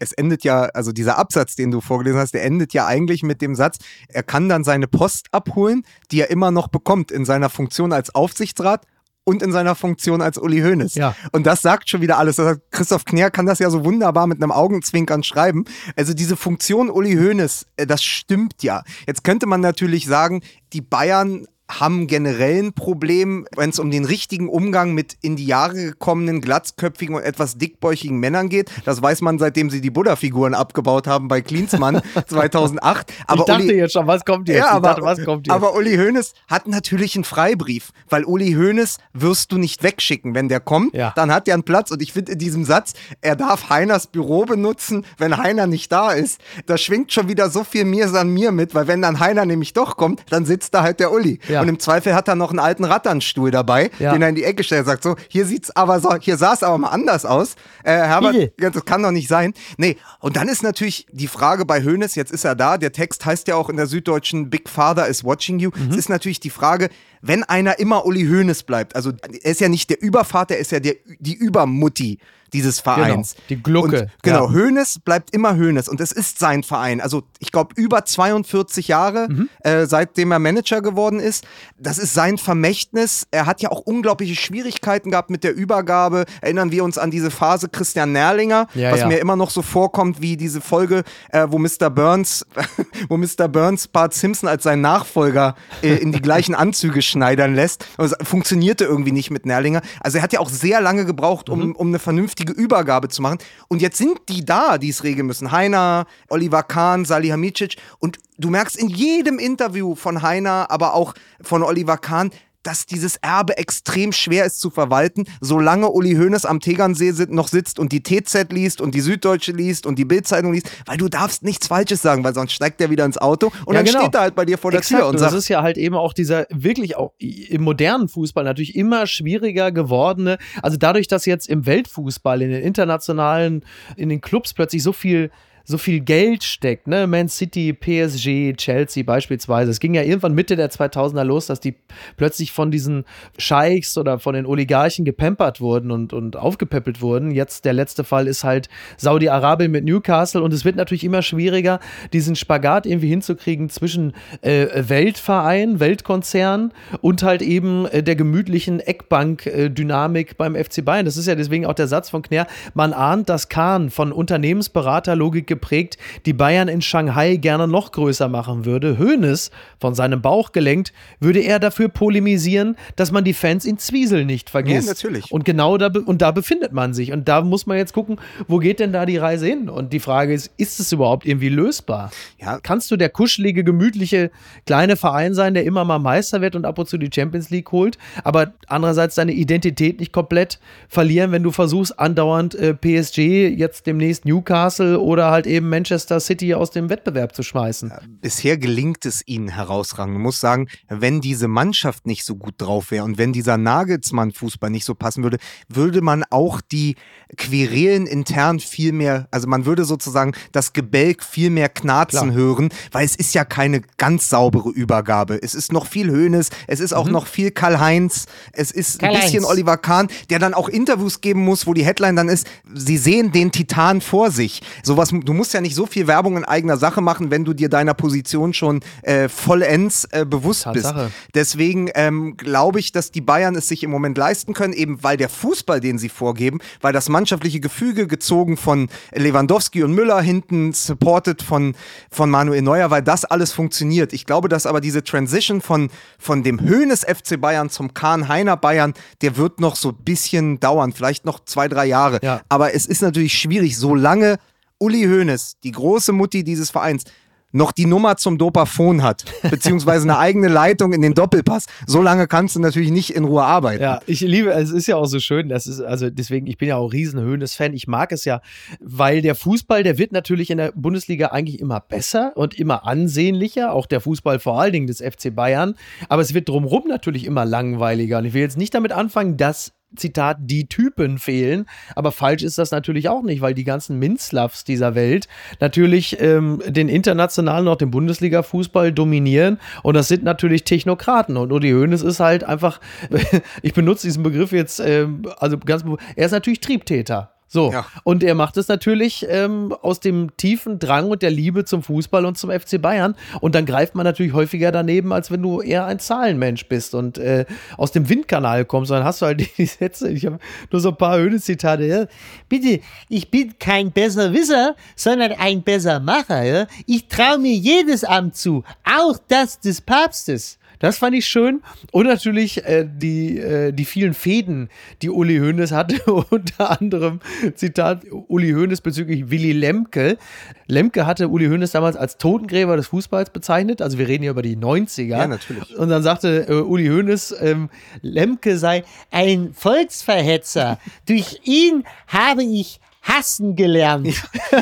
es endet ja, also dieser Absatz, den du vorgelesen hast, der endet ja eigentlich mit dem Satz, er kann dann seine Post abholen, die er immer noch bekommt in seiner Funktion als Aufsichtsrat und in seiner Funktion als Uli Hoeneß. Ja. Und das sagt schon wieder alles. Christoph Knär kann das ja so wunderbar mit einem Augenzwinkern schreiben. Also diese Funktion Uli Hoeneß, äh, das stimmt ja. Jetzt könnte man natürlich sagen, die Bayern haben generell ein Problem, wenn es um den richtigen Umgang mit in die Jahre gekommenen, glatzköpfigen und etwas dickbäuchigen Männern geht. Das weiß man, seitdem sie die Buddha-Figuren abgebaut haben bei Klinsmann 2008. Aber ich dachte Uli, jetzt schon, was kommt jetzt? Ja, aber, dachte, was kommt jetzt? aber Uli Hoeneß hat natürlich einen Freibrief, weil Uli Hoeneß wirst du nicht wegschicken. Wenn der kommt, ja. dann hat er einen Platz. Und ich finde in diesem Satz, er darf Heiners Büro benutzen, wenn Heiner nicht da ist. Da schwingt schon wieder so viel Mir an mir mit, weil wenn dann Heiner nämlich doch kommt, dann sitzt da halt der Uli. Ja. Und im Zweifel hat er noch einen alten Ratternstuhl dabei, den er in die Ecke stellt. Sagt so, hier sieht's aber so, hier sah es aber mal anders aus. Äh, Herbert, das kann doch nicht sein. Nee, und dann ist natürlich die Frage bei Hoeneß, jetzt ist er da, der Text heißt ja auch in der Süddeutschen Big Father is watching you. Mhm. Es ist natürlich die Frage, wenn einer immer Uli Hoeneß bleibt, also er ist ja nicht der Übervater, er ist ja der, die Übermutti dieses genau, Vereins. Genau, die Glucke. Und, genau, ja. Hoeneß bleibt immer Hoeneß und es ist sein Verein. Also ich glaube über 42 Jahre, mhm. äh, seitdem er Manager geworden ist. Das ist sein Vermächtnis. Er hat ja auch unglaubliche Schwierigkeiten gehabt mit der Übergabe. Erinnern wir uns an diese Phase Christian Nerlinger, ja, was ja. mir immer noch so vorkommt wie diese Folge, äh, wo Mr. Burns, wo Mr. Burns Bart Simpson als sein Nachfolger äh, in die gleichen Anzüge schneidern lässt. Das funktionierte irgendwie nicht mit Nerlinger. Also er hat ja auch sehr lange gebraucht, um, mhm. um eine vernünftige Übergabe zu machen. Und jetzt sind die da, die es regeln müssen. Heiner, Oliver Kahn, Salihamidzic. Und du merkst in jedem Interview von Heiner, aber auch von Oliver Kahn, dass dieses Erbe extrem schwer ist zu verwalten, solange Uli Hoeneß am Tegernsee noch sitzt und die TZ liest und die Süddeutsche liest und die Bildzeitung liest, weil du darfst nichts Falsches sagen, weil sonst steigt er wieder ins Auto und ja, dann genau. steht er halt bei dir vor der Exakt. Tür und, und sagt, das ist ja halt eben auch dieser wirklich auch im modernen Fußball natürlich immer schwieriger gewordene, also dadurch, dass jetzt im Weltfußball in den internationalen in den Clubs plötzlich so viel so viel Geld steckt, ne? Man City, PSG, Chelsea beispielsweise. Es ging ja irgendwann Mitte der 2000er los, dass die plötzlich von diesen Scheichs oder von den Oligarchen gepampert wurden und, und aufgepäppelt wurden. Jetzt der letzte Fall ist halt Saudi-Arabien mit Newcastle und es wird natürlich immer schwieriger, diesen Spagat irgendwie hinzukriegen zwischen äh, Weltverein, Weltkonzern und halt eben äh, der gemütlichen Eckbank-Dynamik beim FC Bayern. Das ist ja deswegen auch der Satz von Knär, man ahnt, dass Kahn von Unternehmensberaterlogik geprägt, die Bayern in Shanghai gerne noch größer machen würde. Hoeneß, von seinem Bauch gelenkt, würde er dafür polemisieren, dass man die Fans in Zwiesel nicht vergisst. Ja, natürlich. Und genau da, und da befindet man sich. Und da muss man jetzt gucken, wo geht denn da die Reise hin? Und die Frage ist, ist es überhaupt irgendwie lösbar? Ja. Kannst du der kuschelige, gemütliche, kleine Verein sein, der immer mal Meister wird und ab und zu die Champions League holt, aber andererseits deine Identität nicht komplett verlieren, wenn du versuchst, andauernd äh, PSG, jetzt demnächst Newcastle oder halt eben Manchester City aus dem Wettbewerb zu schmeißen? Bisher gelingt es ihnen herausragend. Man muss sagen, wenn diese Mannschaft nicht so gut drauf wäre und wenn dieser Nagelsmann-Fußball nicht so passen würde, würde man auch die Querelen intern viel mehr, also man würde sozusagen das Gebälk viel mehr knarzen Klar. hören, weil es ist ja keine ganz saubere Übergabe. Es ist noch viel Höhnes, es ist auch mhm. noch viel Karl-Heinz, es ist ein bisschen Oliver Kahn, der dann auch Interviews geben muss, wo die Headline dann ist, sie sehen den Titan vor sich. Sowas, du musst ja nicht so viel Werbung in eigener Sache machen, wenn du dir deiner Position schon äh, vollends äh, bewusst Tatsache. bist. Deswegen ähm, glaube ich, dass die Bayern es sich im Moment leisten können, eben weil der Fußball, den sie vorgeben, weil das mannschaftliche Gefüge gezogen von Lewandowski und Müller hinten, supported von, von Manuel Neuer, weil das alles funktioniert. Ich glaube, dass aber diese Transition von, von dem Höhnes FC Bayern zum Kahn-Heiner Bayern, der wird noch so ein bisschen dauern, vielleicht noch zwei, drei Jahre. Ja. Aber es ist natürlich schwierig, solange Uli Hoeneß, die große Mutti dieses Vereins, noch die Nummer zum Dopafon hat, beziehungsweise eine eigene Leitung in den Doppelpass, so lange kannst du natürlich nicht in Ruhe arbeiten. Ja, ich liebe, es ist ja auch so schön, das ist, also deswegen, ich bin ja auch riesen Höhnes-Fan, ich mag es ja, weil der Fußball, der wird natürlich in der Bundesliga eigentlich immer besser und immer ansehnlicher, auch der Fußball vor allen Dingen des FC Bayern, aber es wird drumherum natürlich immer langweiliger und ich will jetzt nicht damit anfangen, dass Zitat, die Typen fehlen. Aber falsch ist das natürlich auch nicht, weil die ganzen Minzlavs dieser Welt natürlich ähm, den internationalen, auch den Bundesliga-Fußball dominieren. Und das sind natürlich Technokraten. Und Udi Hoeneß ist halt einfach, ich benutze diesen Begriff jetzt, ähm, also ganz, er ist natürlich Triebtäter. So. Ja. Und er macht es natürlich ähm, aus dem tiefen Drang und der Liebe zum Fußball und zum FC Bayern. Und dann greift man natürlich häufiger daneben, als wenn du eher ein Zahlenmensch bist und äh, aus dem Windkanal kommst. Und dann hast du halt die Sätze. Ich habe nur so ein paar Höhle-Zitate. Ja. Bitte, ich bin kein Besserwisser, sondern ein Bessermacher. Ja. Ich traue mir jedes Amt zu, auch das des Papstes. Das fand ich schön. Und natürlich äh, die, äh, die vielen Fäden, die Uli Hoeneß hatte. Unter anderem, Zitat, Uli Hoeneß bezüglich Willy Lemke. Lemke hatte Uli Hoeneß damals als Totengräber des Fußballs bezeichnet. Also wir reden hier über die 90er. Ja, natürlich. Und dann sagte äh, Uli Hoeneß, ähm, Lemke sei ein Volksverhetzer. Durch ihn habe ich hassen gelernt.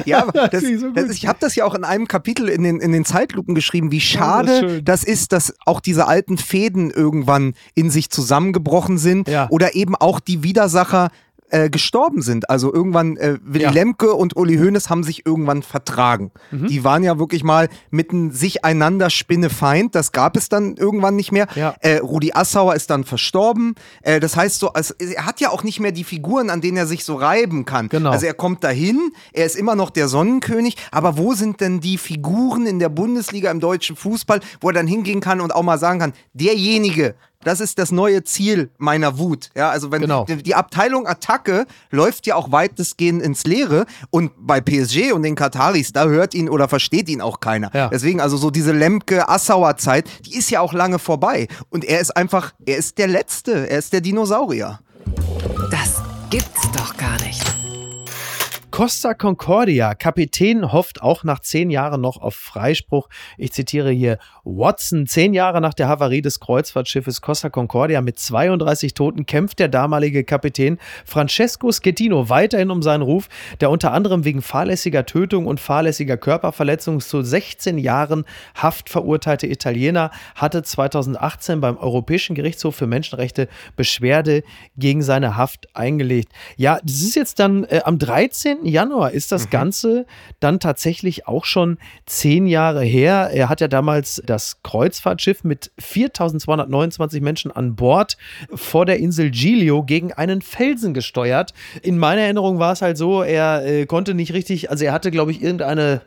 Ja, das, so das, ich habe das ja auch in einem Kapitel in den, in den Zeitlupen geschrieben, wie schade ja, das, das, ist, dass auch diese alten Fäden irgendwann in sich zusammengebrochen sind ja. oder eben auch die Widersacher äh, gestorben sind. Also irgendwann, äh, Willy ja. Lemke und Uli Hoeneß haben sich irgendwann vertragen. Mhm. Die waren ja wirklich mal mitten sich einander Spinnefeind. Das gab es dann irgendwann nicht mehr. Ja. Äh, Rudi Assauer ist dann verstorben. Äh, das heißt so, also, er hat ja auch nicht mehr die Figuren, an denen er sich so reiben kann. Genau. Also er kommt dahin, er ist immer noch der Sonnenkönig, aber wo sind denn die Figuren in der Bundesliga im deutschen Fußball, wo er dann hingehen kann und auch mal sagen kann, derjenige, das ist das neue Ziel meiner Wut. Ja, also wenn genau. die, die, Abteilung Attacke läuft ja auch weitestgehend ins Leere und bei PSG und den Kataris, da hört ihn oder versteht ihn auch keiner. Ja. Deswegen also so diese Lemke-Assauer Zeit, die ist ja auch lange vorbei und er ist einfach, er ist der Letzte, er ist der Dinosaurier. Costa Concordia, Kapitän hofft auch nach zehn Jahren noch auf Freispruch. Ich zitiere hier Watson. Zehn Jahre nach der Havarie des Kreuzfahrtschiffes Costa Concordia mit 32 Toten kämpft der damalige Kapitän Francesco Schettino weiterhin um seinen Ruf, der unter anderem wegen fahrlässiger Tötung und fahrlässiger Körperverletzung zu 16 Jahren Haft verurteilte Italiener hatte 2018 beim Europäischen Gerichtshof für Menschenrechte Beschwerde gegen seine Haft eingelegt. Ja, das ist jetzt dann äh, am 13. Januar ist das mhm. Ganze dann tatsächlich auch schon zehn Jahre her. Er hat ja damals das Kreuzfahrtschiff mit 4229 Menschen an Bord vor der Insel Giglio gegen einen Felsen gesteuert. In meiner Erinnerung war es halt so, er äh, konnte nicht richtig, also er hatte, glaube ich, irgendeine,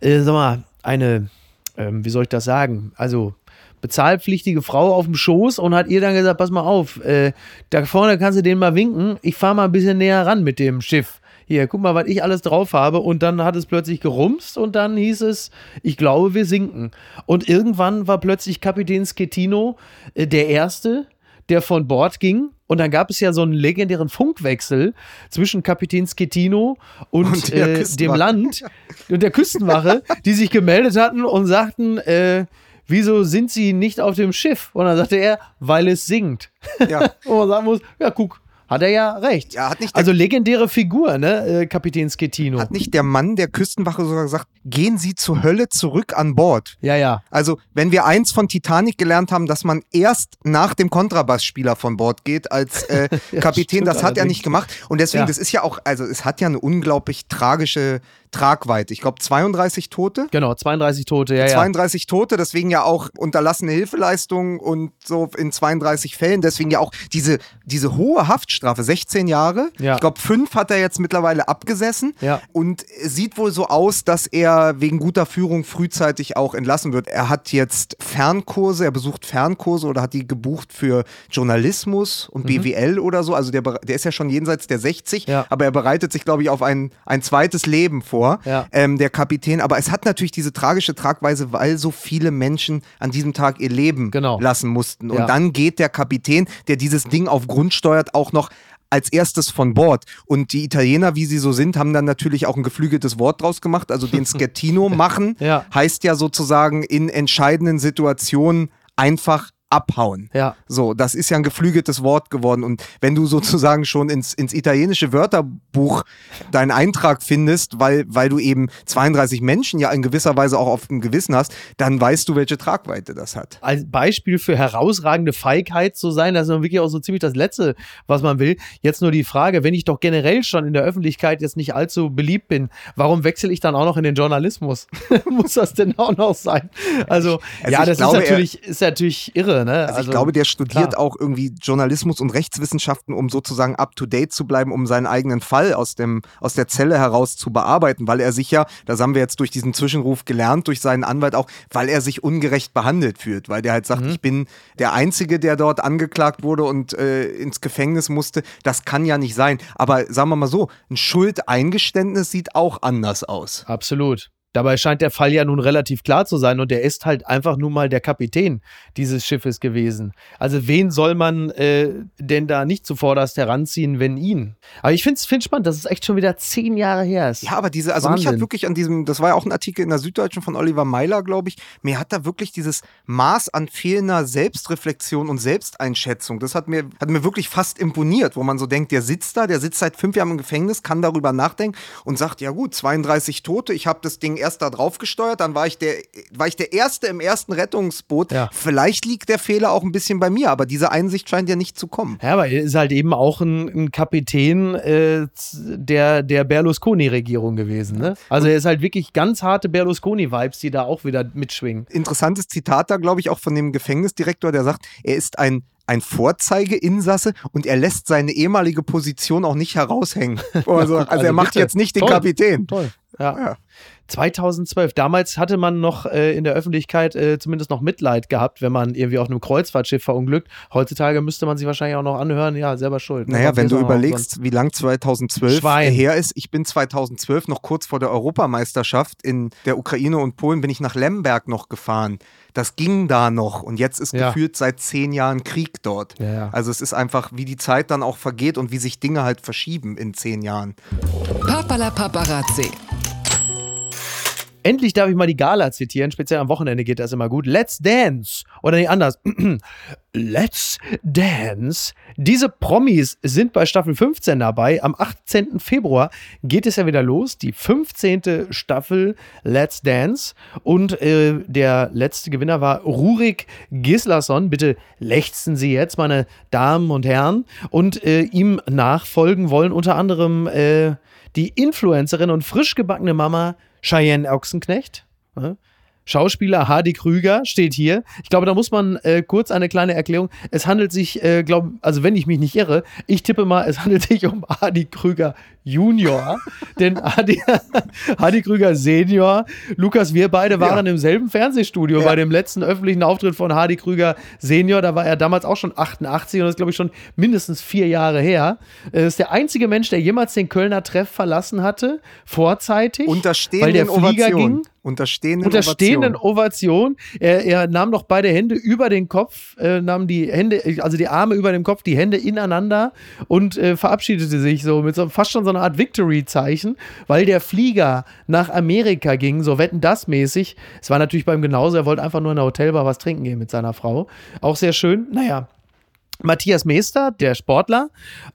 äh, sag mal, eine, ähm, wie soll ich das sagen? Also bezahlpflichtige Frau auf dem Schoß und hat ihr dann gesagt, pass mal auf, äh, da vorne kannst du den mal winken, ich fahre mal ein bisschen näher ran mit dem Schiff hier, guck mal, was ich alles drauf habe. Und dann hat es plötzlich gerumst und dann hieß es, ich glaube, wir sinken. Und irgendwann war plötzlich Kapitän Schettino äh, der Erste, der von Bord ging. Und dann gab es ja so einen legendären Funkwechsel zwischen Kapitän Schettino und, Und äh, dem Land und der Küstenwache, die sich gemeldet hatten und sagten, äh, wieso sind sie nicht auf dem Schiff? Und dann sagte er, weil es singt. Ja. Wo man sagen muss, ja, guck, hat er ja recht. Ja, hat nicht also legendäre Figur, ne, äh, Kapitän Schettino. Hat nicht der Mann der Küstenwache sogar gesagt, gehen Sie zur Hölle zurück an Bord? Ja, ja. Also, wenn wir eins von Titanic gelernt haben, dass man erst nach dem Kontrabassspieler von Bord geht als äh, Kapitän, stimmt das hat er nicht gemacht. Und deswegen, Ja. das ist ja auch, also es hat ja eine unglaublich tragische Tragweite. Ich glaube, 32 Tote. Genau, 32 Tote, ja, ja. 32 Tote, deswegen ja auch unterlassene Hilfeleistungen und so in 32 Fällen. Deswegen ja auch diese, diese hohe Haftstrafe, 16 Jahre. Ja. Ich glaube, fünf hat er jetzt mittlerweile abgesessen. Ja. Und es sieht wohl so aus, dass er wegen guter Führung frühzeitig auch entlassen wird. Er hat jetzt Fernkurse, er besucht Fernkurse oder hat die gebucht für Journalismus und BWL oder so. Also der, der ist ja schon jenseits der 60, Mhm. Ja. aber er bereitet sich, glaube ich, auf ein, ein zweites Leben vor, Ja. ähm, der Kapitän. Aber es hat natürlich diese tragische Tragweise, weil so viele Menschen an diesem Tag ihr Leben Genau. lassen mussten. Und Ja. dann geht der Kapitän, der dieses Ding auf Grund steuert, auch noch als erstes von Bord. Und die Italiener, wie sie so sind, haben dann natürlich auch ein geflügeltes Wort draus gemacht. Also den Schettino machen Ja. heißt ja sozusagen in entscheidenden Situationen einfach abhauen. Ja. So, das ist ja ein geflügeltes Wort geworden. Und wenn du sozusagen schon ins, ins italienische Wörterbuch deinen Eintrag findest, weil, weil du eben 32 Menschen ja in gewisser Weise auch auf dem Gewissen hast, dann weißt du, welche Tragweite das hat. als Beispiel für herausragende Feigheit zu sein, das ist wirklich auch so ziemlich das Letzte, was man will. Jetzt nur die Frage, wenn ich doch generell schon in der Öffentlichkeit jetzt nicht allzu beliebt bin, warum wechsle ich dann auch noch in den Journalismus? Muss das denn auch noch sein? Also, Also ja, das glaube, ist natürlich, ist natürlich irre, ne? Also, ich glaube, der studiert klar. auch irgendwie Journalismus und Rechtswissenschaften, um sozusagen up to date zu bleiben, um seinen eigenen Fall aus, dem, aus der Zelle heraus zu bearbeiten, weil er sich ja, das haben wir jetzt durch diesen Zwischenruf gelernt, durch seinen Anwalt auch, weil er sich ungerecht behandelt fühlt, weil der halt sagt, ich bin der Einzige, der dort angeklagt wurde und äh, ins Gefängnis musste. Das kann ja nicht sein. Aber sagen wir mal so, ein Schuldeingeständnis sieht auch anders aus. Absolut. Dabei scheint der Fall ja nun relativ klar zu sein und er ist halt einfach nun mal der Kapitän dieses Schiffes gewesen. Also wen soll man äh, denn da nicht zuvorderst heranziehen, wenn ihn? Aber ich finde es spannend, dass es echt schon wieder zehn Jahre her ist. Ja, aber diese, also mich hat Wahnsinn. wirklich an diesem, das war ja auch ein Artikel in der Süddeutschen von Oliver Meiler, glaube ich, mir hat da wirklich dieses Maß an fehlender Selbstreflexion und Selbsteinschätzung, das hat mir, hat mir wirklich fast imponiert, wo man so denkt, der sitzt da, der sitzt seit fünf Jahren im Gefängnis, kann darüber nachdenken und sagt, ja gut, 32 Tote, ich habe das Ding erst da drauf gesteuert, dann war ich der, war ich der Erste im ersten Rettungsboot. Ja. Vielleicht liegt der Fehler auch ein bisschen bei mir, aber diese Einsicht scheint ja nicht zu kommen. Ja, aber er ist halt eben auch ein, ein Kapitän äh, der, der Berlusconi-Regierung gewesen. Ne? Also er ist halt wirklich ganz harte Berlusconi-Vibes, die da auch wieder mitschwingen. interessantes Zitat da, glaube ich, auch von dem Gefängnisdirektor, der sagt, er ist ein, ein Vorzeigeinsasse und er lässt seine ehemalige Position auch nicht heraushängen. Also, also, Also er macht bitte. jetzt nicht den Toll. Kapitän. Toll. Ja. Ja. 2012. Damals hatte man noch äh, in der Öffentlichkeit äh, zumindest noch Mitleid gehabt, wenn man irgendwie auf einem Kreuzfahrtschiff verunglückt. Heutzutage müsste man sich wahrscheinlich auch noch anhören, ja, selber schuld. ne? Naja, wenn du er überlegst, wie lang 2012 Schwein. her ist. Ich bin 2012 noch kurz vor der Europameisterschaft in der Ukraine und Polen bin ich nach Lemberg noch gefahren. Das ging da noch und jetzt ist Ja. gefühlt seit zehn Jahren Krieg dort. Ja, ja. Also es ist einfach, wie die Zeit dann auch vergeht und wie sich Dinge halt verschieben in zehn Jahren. Papala Paparazzi. Endlich darf ich mal die Gala zitieren, speziell am Wochenende geht das immer gut. Let's Dance. Oder nee, anders. Let's Dance. Diese Promis sind bei Staffel 15 dabei. Am 18. Februar geht es ja wieder los, die 15. Staffel Let's Dance. Und äh, der letzte Gewinner war Rurik Gislason. Bitte lechzen Sie jetzt, meine Damen und Herren. Und äh, ihm nachfolgen wollen unter anderem äh, die Influencerin und frisch gebackene Mama Cheyenne Ochsenknecht. ne? Schauspieler Hardy Krüger steht hier. Ich glaube, da muss man äh, kurz eine kleine Erklärung. Es handelt sich, äh, glaube, also wenn ich mich nicht irre, ich tippe mal, es handelt sich um Hardy Krüger Junior, denn Hardy, Hardy Krüger Senior, Lukas, wir beide waren ja. im selben Fernsehstudio ja. bei dem letzten öffentlichen Auftritt von Hardy Krüger Senior. Da war er damals auch schon 88 und das ist, glaube ich, schon mindestens vier Jahre her. Er ist der einzige Mensch, der jemals den Kölner Treff verlassen hatte, vorzeitig, Unter weil der Flieger Ovation. ging. Unter stehenden Unter stehenden Ovation. Er, er, nahm noch beide Hände über den Kopf, äh, nahm die Hände, also die Arme über dem Kopf, die Hände ineinander und äh, verabschiedete sich so mit so fast schon so einer Art Victory-Zeichen, weil der Flieger nach Amerika ging, so wetten das mäßig. Es war natürlich beim genauso, er wollte einfach nur in der Hotelbar was trinken gehen mit seiner Frau. Auch sehr schön. Naja, Matthias Meester, der Sportler,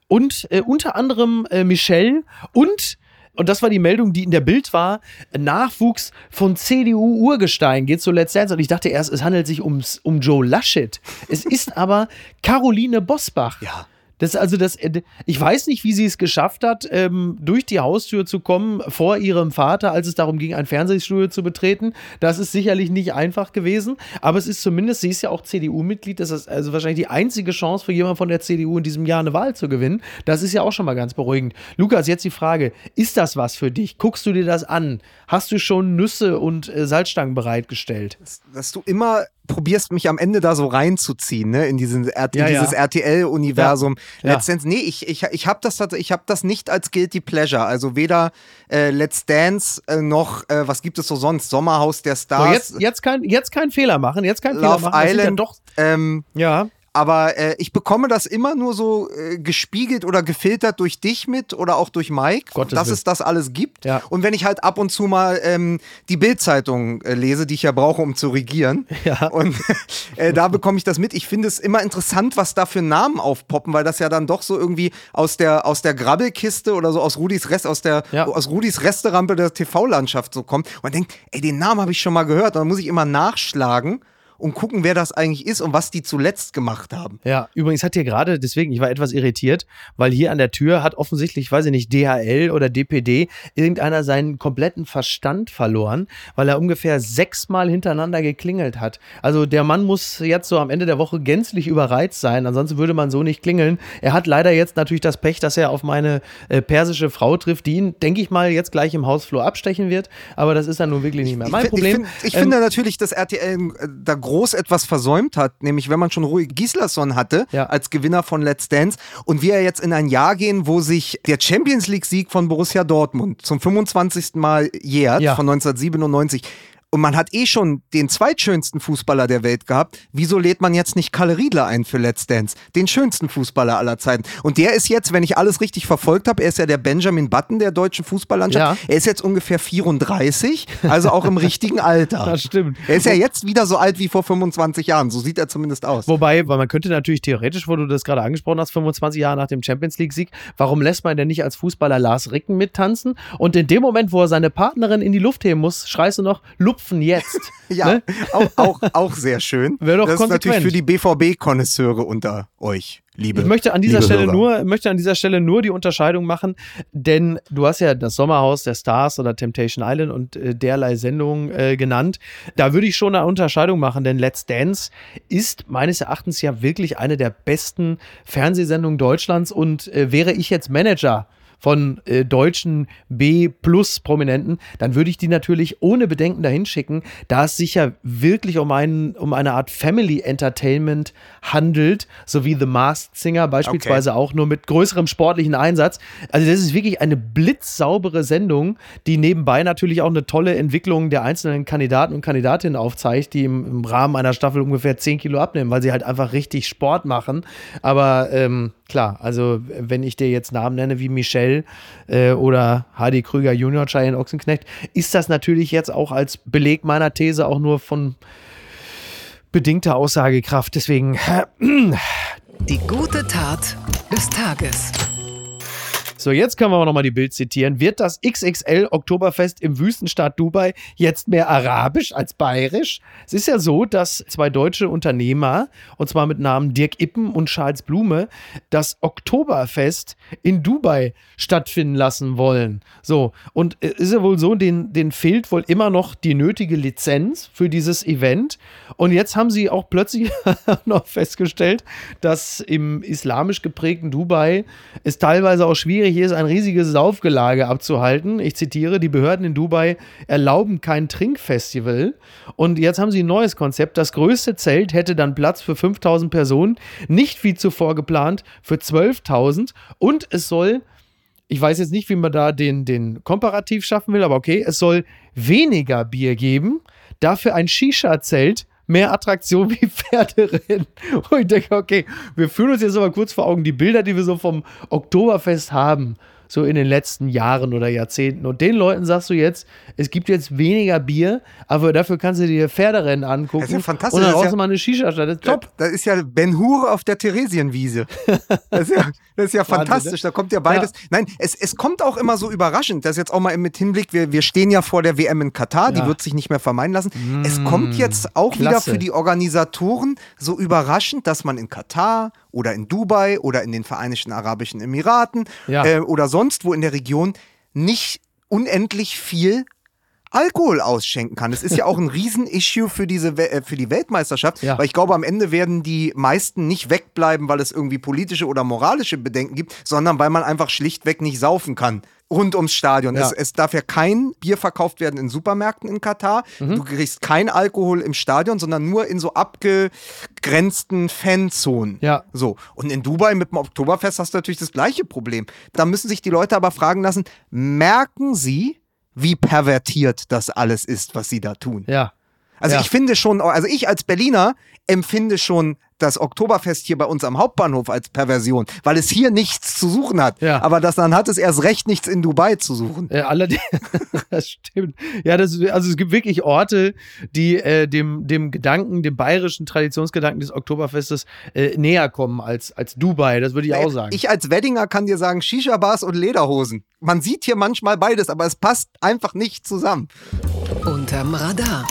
und äh, unter anderem äh, Michelle und und das war die Meldung, die in der Bild war, Nachwuchs von CDU-Urgestein geht zu Let's Dance. Und ich dachte erst, es handelt sich ums, um Joe Laschet. Es ist aber Caroline Bosbach. Ja. Das also das, äh, ich weiß nicht, wie sie es geschafft hat, ähm, durch die Haustür zu kommen vor ihrem Vater, als es darum ging, ein Fernsehstudio zu betreten. Das ist sicherlich nicht einfach gewesen, aber es ist zumindest, sie ist ja auch CDU-Mitglied, das ist also wahrscheinlich die einzige Chance für jemanden von der CDU in diesem Jahr eine Wahl zu gewinnen. Das ist ja auch schon mal ganz beruhigend. Lukas, jetzt die Frage, ist das was für dich? Guckst du dir das an? Hast du schon Nüsse und äh, Salzstangen bereitgestellt? Dass, dass du immer probierst mich am Ende da so reinzuziehen, ne, in, diesen, in ja, dieses ja. RTL-Universum. Ja. Letztendlich, nee, ich, ich, ich habe das, ich hab das nicht als Guilty Pleasure. Also weder äh, Let's Dance äh, noch, äh, was gibt es so sonst? Sommerhaus der Stars. So, jetzt, jetzt, kein, jetzt kein Fehler machen, jetzt kein Love Fehler machen. Island, doch, ähm, ja. Aber äh, ich bekomme das immer nur so äh, gespiegelt oder gefiltert durch dich mit oder auch durch Mike, Gottes dass Willen. es das alles gibt. Ja. Und wenn ich halt ab und zu mal ähm, die Bildzeitung äh, lese, die ich ja brauche, um zu regieren, ja. und äh, da bekomme ich das mit. Ich finde es immer interessant, was da für Namen aufpoppen, weil das ja dann doch so irgendwie aus der aus der Grabbelkiste oder so aus Rudis Rest aus der ja. aus Rudis Resterampe der TV-Landschaft so kommt. Und man denkt, ey, den Namen habe ich schon mal gehört. Und dann muss ich immer nachschlagen und gucken, wer das eigentlich ist und was die zuletzt gemacht haben. Ja, übrigens hat hier gerade, deswegen, ich war etwas irritiert, weil hier an der Tür hat offensichtlich, weiß ich nicht, DHL oder DPD, irgendeiner seinen kompletten Verstand verloren, weil er ungefähr sechsmal hintereinander geklingelt hat. Also der Mann muss jetzt so am Ende der Woche gänzlich überreizt sein, ansonsten würde man so nicht klingeln. Er hat leider jetzt natürlich das Pech, dass er auf meine äh, persische Frau trifft, die ihn, denke ich mal, jetzt gleich im Hausflur abstechen wird, aber das ist dann nun wirklich nicht mehr mein ich, Problem. Ich, find, ich ähm, finde natürlich, dass RTL äh, da groß etwas versäumt hat, nämlich wenn man schon Rui Gislason hatte ja. als Gewinner von Let's Dance und wir jetzt in ein Jahr gehen, wo sich der Champions League Sieg von Borussia Dortmund zum 25. Mal jährt, ja. von 1997 und man hat eh schon den zweitschönsten Fußballer der Welt gehabt, wieso lädt man jetzt nicht Kalle Riedler ein für Let's Dance? Den schönsten Fußballer aller Zeiten. Und der ist jetzt, wenn ich alles richtig verfolgt habe, er ist ja der Benjamin Button der deutschen Fußballlandschaft. Ja. Er ist jetzt ungefähr 34, also auch im richtigen Alter. Das stimmt. Er ist ja jetzt wieder so alt wie vor 25 Jahren, so sieht er zumindest aus. Wobei, weil man könnte natürlich theoretisch, wo du das gerade angesprochen hast, 25 Jahre nach dem Champions League-Sieg, warum lässt man denn nicht als Fußballer Lars Ricken mittanzen? Und in dem Moment, wo er seine Partnerin in die Luft heben muss, schreist du noch, Lupfen jetzt. ja, ne? auch, auch, auch sehr schön. Wäre doch das konsequent. ist natürlich für die BVB-Konnoisseure unter euch. Liebe, ich möchte an dieser Stelle nur, möchte an dieser Stelle nur die Unterscheidung machen, denn du hast ja das Sommerhaus der Stars oder Temptation Island und äh, derlei Sendungen äh, genannt. Da würde ich schon eine Unterscheidung machen, denn Let's Dance ist meines Erachtens ja wirklich eine der besten Fernsehsendungen Deutschlands und äh, wäre ich jetzt Manager von äh, deutschen B-Plus-Prominenten, dann würde ich die natürlich ohne Bedenken dahin schicken, da es sich ja wirklich um, einen, um eine Art Family Entertainment handelt, so wie The Masked Singer beispielsweise okay. auch nur mit größerem sportlichen Einsatz. Also das ist wirklich eine blitzsaubere Sendung, die nebenbei natürlich auch eine tolle Entwicklung der einzelnen Kandidaten und Kandidatinnen aufzeigt, die im, im Rahmen einer Staffel ungefähr 10 Kilo abnehmen, weil sie halt einfach richtig Sport machen. Aber ähm, klar, also wenn ich dir jetzt Namen nenne wie Michelle äh, oder Hardy Krüger Junior, Cheyenne Ochsenknecht, ist das natürlich jetzt auch als Beleg meiner These auch nur von bedingter Aussagekraft. Deswegen. Die gute Tat des Tages. So, jetzt können wir nochmal die Bild zitieren. Wird das XXL Oktoberfest im Wüstenstaat Dubai jetzt mehr arabisch als bayerisch? Es ist ja so, dass zwei deutsche Unternehmer, und zwar mit Namen Dirk Ippen und Charles Blume, das Oktoberfest in Dubai stattfinden lassen wollen. So, und es ist ja wohl so, den, den fehlt wohl immer noch die nötige Lizenz für dieses Event. Und jetzt haben sie auch plötzlich noch festgestellt, dass im islamisch geprägten Dubai es teilweise auch schwierig ist, ein riesiges Saufgelage abzuhalten. Ich zitiere, die Behörden in Dubai erlauben kein Trinkfestival. Und jetzt haben sie ein neues Konzept. Das größte Zelt hätte dann Platz für 5000 Personen, nicht wie zuvor geplant für 12.000. Und es soll ich weiß jetzt nicht, wie man da den, den Komparativ schaffen will, aber okay, es soll weniger Bier geben, dafür ein Shisha-Zelt mehr Attraktion wie Pferderennen. Und ich denke, okay, wir fühlen uns jetzt aber kurz vor Augen die Bilder, die wir so vom Oktoberfest haben so in den letzten Jahren oder Jahrzehnten. Und den Leuten sagst du jetzt, es gibt jetzt weniger Bier, aber dafür kannst du dir Pferderennen angucken. Das ist ja fantastisch. Und dann brauchst du mal eine Shisha-Stadt. Das ist top. Das ist ja Ben Hur auf der Theresienwiese. Das ist ja, das ist ja Wahnsinn, fantastisch. Ne? Da kommt ja beides. Ja. Nein, es, es kommt auch immer so überraschend. Das jetzt auch mal mit Hinblick. Wir, wir stehen ja vor der WM in Katar. Die wird sich nicht mehr vermeiden lassen. Mm, es kommt jetzt auch klasse. wieder für die Organisatoren so überraschend, dass man in Katar oder in Dubai oder in den Vereinigten Arabischen Emiraten äh, oder sonst wo in der Region nicht unendlich viel Alkohol ausschenken kann. Es ist ja auch ein Riesenissue für diese äh, für die Weltmeisterschaft, ja. weil ich glaube, am Ende werden die meisten nicht wegbleiben, weil es irgendwie politische oder moralische Bedenken gibt, sondern weil man einfach schlichtweg nicht saufen kann rund ums Stadion. Ja. Es, es, darf ja kein Bier verkauft werden in Supermärkten in Katar. Mhm. Du kriegst kein Alkohol im Stadion, sondern nur in so abgegrenzten Fanzonen. Ja. So. Und in Dubai mit dem Oktoberfest hast du natürlich das gleiche Problem. Da müssen sich die Leute aber fragen lassen, merken sie, wie pervertiert das alles ist, was sie da tun. Ja. Also ja. ich finde schon, also ich als Berliner empfinde schon das Oktoberfest hier bei uns am Hauptbahnhof als Perversion, weil es hier nichts zu suchen hat. Ja. Aber das, dann hat es erst recht nichts in Dubai zu suchen. Ja, allerdings, das stimmt. Ja, das, also es gibt wirklich Orte, die äh, dem, dem Gedanken, dem bayerischen Traditionsgedanken des Oktoberfestes äh, näher kommen als, als Dubai. Das würde ich auch sagen. Ich als Weddinger kann dir sagen, Shisha-Bars und Lederhosen. Man sieht hier manchmal beides, aber es passt einfach nicht zusammen. Unterm Radar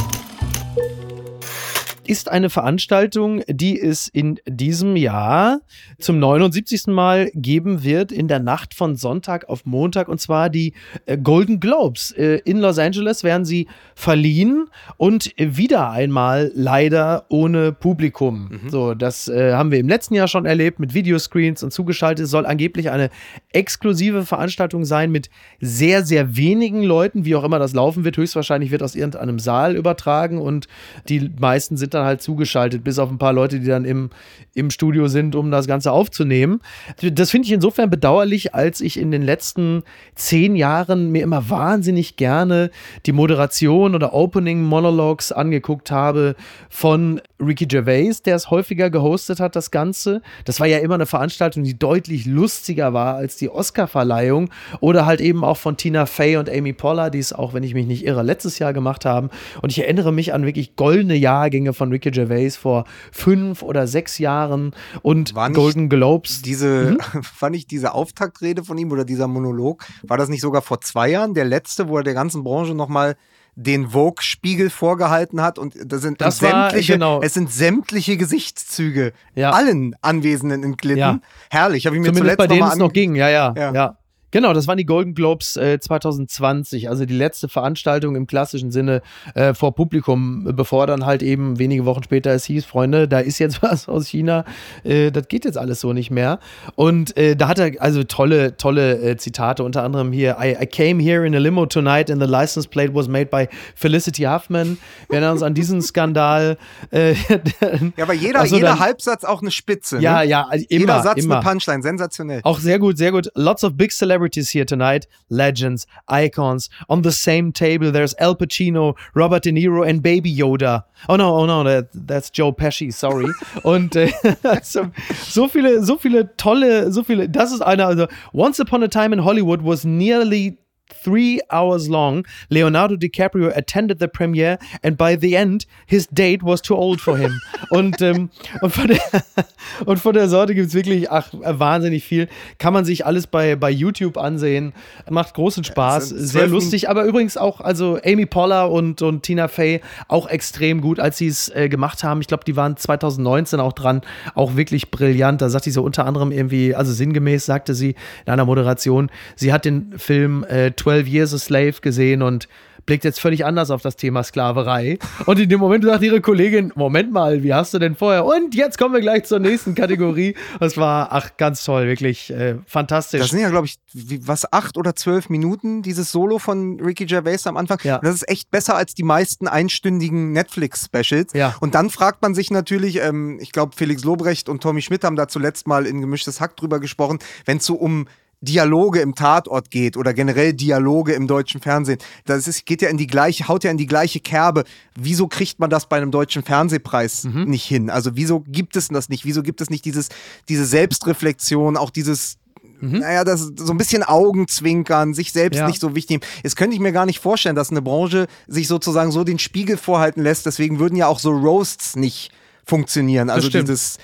ist eine Veranstaltung, die es in diesem Jahr zum 79. Mal geben wird in der Nacht von Sonntag auf Montag und zwar die äh, Golden Globes. Äh, in Los Angeles werden sie verliehen und wieder einmal leider ohne Publikum. Mhm. So, das äh, haben wir im letzten Jahr schon erlebt mit Videoscreens und zugeschaltet. Es soll angeblich eine exklusive Veranstaltung sein mit sehr, sehr wenigen Leuten, wie auch immer das laufen wird. Höchstwahrscheinlich wird aus irgendeinem Saal übertragen und die meisten sind dann dann halt zugeschaltet, bis auf ein paar Leute, die dann im, im Studio sind, um das Ganze aufzunehmen. Das finde ich insofern bedauerlich, als ich in den letzten zehn Jahren mir immer wahnsinnig gerne die Moderation oder Opening Monologues angeguckt habe von Ricky Gervais, der es häufiger gehostet hat, das Ganze. Das war ja immer eine Veranstaltung, die deutlich lustiger war als die Oscar-Verleihung oder halt eben auch von Tina Fey und Amy Poller, die es auch, wenn ich mich nicht irre, letztes Jahr gemacht haben. Und ich erinnere mich an wirklich goldene Jahrgänge von Ricky Gervais vor fünf oder sechs Jahren und Golden Globes. Diese, mhm. fand ich diese Auftaktrede von ihm oder dieser Monolog, war das nicht sogar vor zwei Jahren der letzte, wo er der ganzen Branche nochmal den Vogue-Spiegel vorgehalten hat und das sind das sämtliche, war, genau. es sind sämtliche Gesichtszüge ja. allen Anwesenden entglitten. Ja. Herrlich, habe ich mir Zumindest zuletzt bei denen noch, es noch ging, ja, ja, ja. ja. Genau, das waren die Golden Globes äh, 2020, also die letzte Veranstaltung im klassischen Sinne äh, vor Publikum, bevor dann halt eben wenige Wochen später es hieß, Freunde, da ist jetzt was aus China, äh, das geht jetzt alles so nicht mehr. Und äh, da hat er also tolle, tolle äh, Zitate, unter anderem hier, I, I, came here in a limo tonight and the license plate was made by Felicity Huffman. Wir erinnern uns an diesen Skandal. Äh, ja, aber jeder, also jeder dann, Halbsatz auch eine Spitze. Ne? Ja, ja, also immer, Jeder Satz immer. eine Punchline, sensationell. Auch sehr gut, sehr gut. Lots of big celebrities celebrities here tonight, legends, icons. On the same table, there's Al Pacino, Robert De Niro and Baby Yoda. Oh no, oh no, that, that's Joe Pesci, sorry. Und äh, uh, so, so viele, so viele tolle, so viele, das ist einer, also Once Upon a Time in Hollywood was nearly three hours long. Leonardo DiCaprio attended the premiere and by the end, his date was too old for him. und, ähm, und, von der, und von der Sorte gibt es wirklich, ach, wahnsinnig viel. Kann man sich alles bei, bei YouTube ansehen. Macht großen Spaß. Sehr lustig. Aber übrigens auch, also Amy Poller und, und Tina Fey auch extrem gut, als sie es äh, gemacht haben. Ich glaube, die waren 2019 auch dran. Auch wirklich brillant. Da sagt sie so unter anderem irgendwie, also sinngemäß sagte sie in einer Moderation, sie hat den Film äh, 12 Years a Slave gesehen und blickt jetzt völlig anders auf das Thema Sklaverei. Und in dem Moment sagt ihre Kollegin, Moment mal, wie hast du denn vorher? Und jetzt kommen wir gleich zur nächsten Kategorie. Das war, ach, ganz toll, wirklich äh, fantastisch. Das sind ja, glaube ich, wie, was, acht oder zwölf Minuten, dieses Solo von Ricky Gervais am Anfang. Ja. das ist echt besser als die meisten einstündigen Netflix-Specials. Ja. Und dann fragt man sich natürlich, ähm, ich glaube, Felix Lobrecht und Tommy Schmidt haben da zuletzt mal in Gemischtes Hack drüber gesprochen, wenn es so um Dialoge im Tatort geht oder generell Dialoge im deutschen Fernsehen, das ist, geht ja in die gleiche, haut ja in die gleiche Kerbe. Wieso kriegt man das bei einem deutschen Fernsehpreis mhm. nicht hin? Also wieso gibt es das nicht? Wieso gibt es nicht dieses, diese Selbstreflexion, auch dieses Mhm. Naja, das so ein bisschen Augenzwinkern, sich selbst ja. nicht so wichtig nehmen. Jetzt könnte ich mir gar nicht vorstellen, dass eine Branche sich sozusagen so den Spiegel vorhalten lässt. Deswegen würden ja auch so Roasts nicht funktionieren. Also dieses,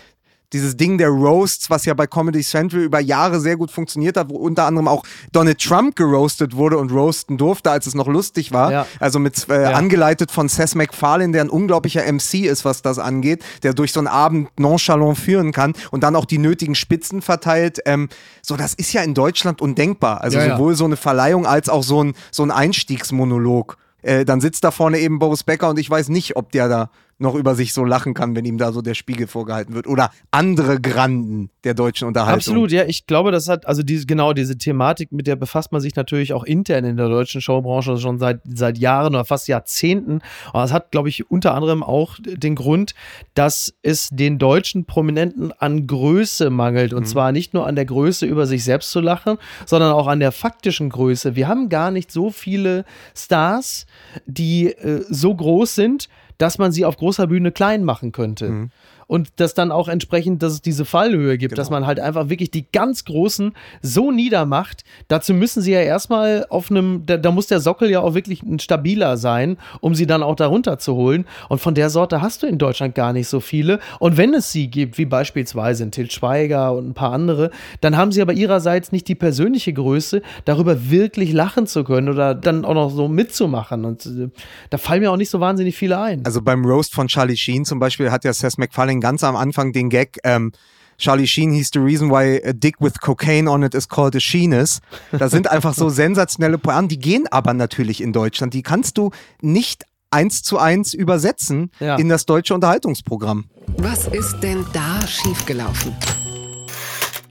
dieses Ding der Roasts, was ja bei Comedy Central über Jahre sehr gut funktioniert hat, wo unter anderem auch Donald Trump geroastet wurde und roasten durfte, als es noch lustig war. Ja. Also mit äh, ja. angeleitet von Seth MacFarlane, der ein unglaublicher MC ist, was das angeht, der durch so einen Abend nonchalant führen kann und dann auch die nötigen Spitzen verteilt. Ähm, so, das ist ja in Deutschland undenkbar. Also ja, sowohl so eine Verleihung als auch so ein, so ein Einstiegsmonolog. Äh, dann sitzt da vorne eben Boris Becker und ich weiß nicht, ob der da noch über sich so lachen kann, wenn ihm da so der Spiegel vorgehalten wird. Oder andere Granden der deutschen Unterhaltung. Absolut, ja. Ich glaube, das hat, also diese, genau diese Thematik, mit der befasst man sich natürlich auch intern in der deutschen Showbranche schon seit, seit Jahren oder fast Jahrzehnten. Und das hat, glaube ich, unter anderem auch den Grund, dass es den deutschen Prominenten an Größe mangelt. Und mhm. zwar nicht nur an der Größe, über sich selbst zu lachen, sondern auch an der faktischen Größe. Wir haben gar nicht so viele Stars, die äh, so groß sind, dass man sie auf großer Bühne klein machen könnte. Mhm und das dann auch entsprechend, dass es diese Fallhöhe gibt, genau. dass man halt einfach wirklich die ganz Großen so niedermacht. Dazu müssen sie ja erstmal auf einem, da, da, muss der Sockel ja auch wirklich ein stabiler sein, um sie dann auch darunter zu holen. Und von der Sorte hast du in Deutschland gar nicht so viele. Und wenn es sie gibt, wie beispielsweise ein Til Schweiger und ein paar andere, dann haben sie aber ihrerseits nicht die persönliche Größe, darüber wirklich lachen zu können oder dann auch noch so mitzumachen. Und äh, da fallen mir auch nicht so wahnsinnig viele ein. Also beim Roast von Charlie Sheen zum Beispiel hat ja Seth MacFarlane Darling ganz am Anfang den Gag, ähm, Charlie Sheen hieß the reason why a dick with cocaine on it is called a sheenis. Das sind einfach so sensationelle Pointen, die gehen aber natürlich in Deutschland. Die kannst du nicht eins zu eins übersetzen ja. in das deutsche Unterhaltungsprogramm. Was ist denn da schiefgelaufen?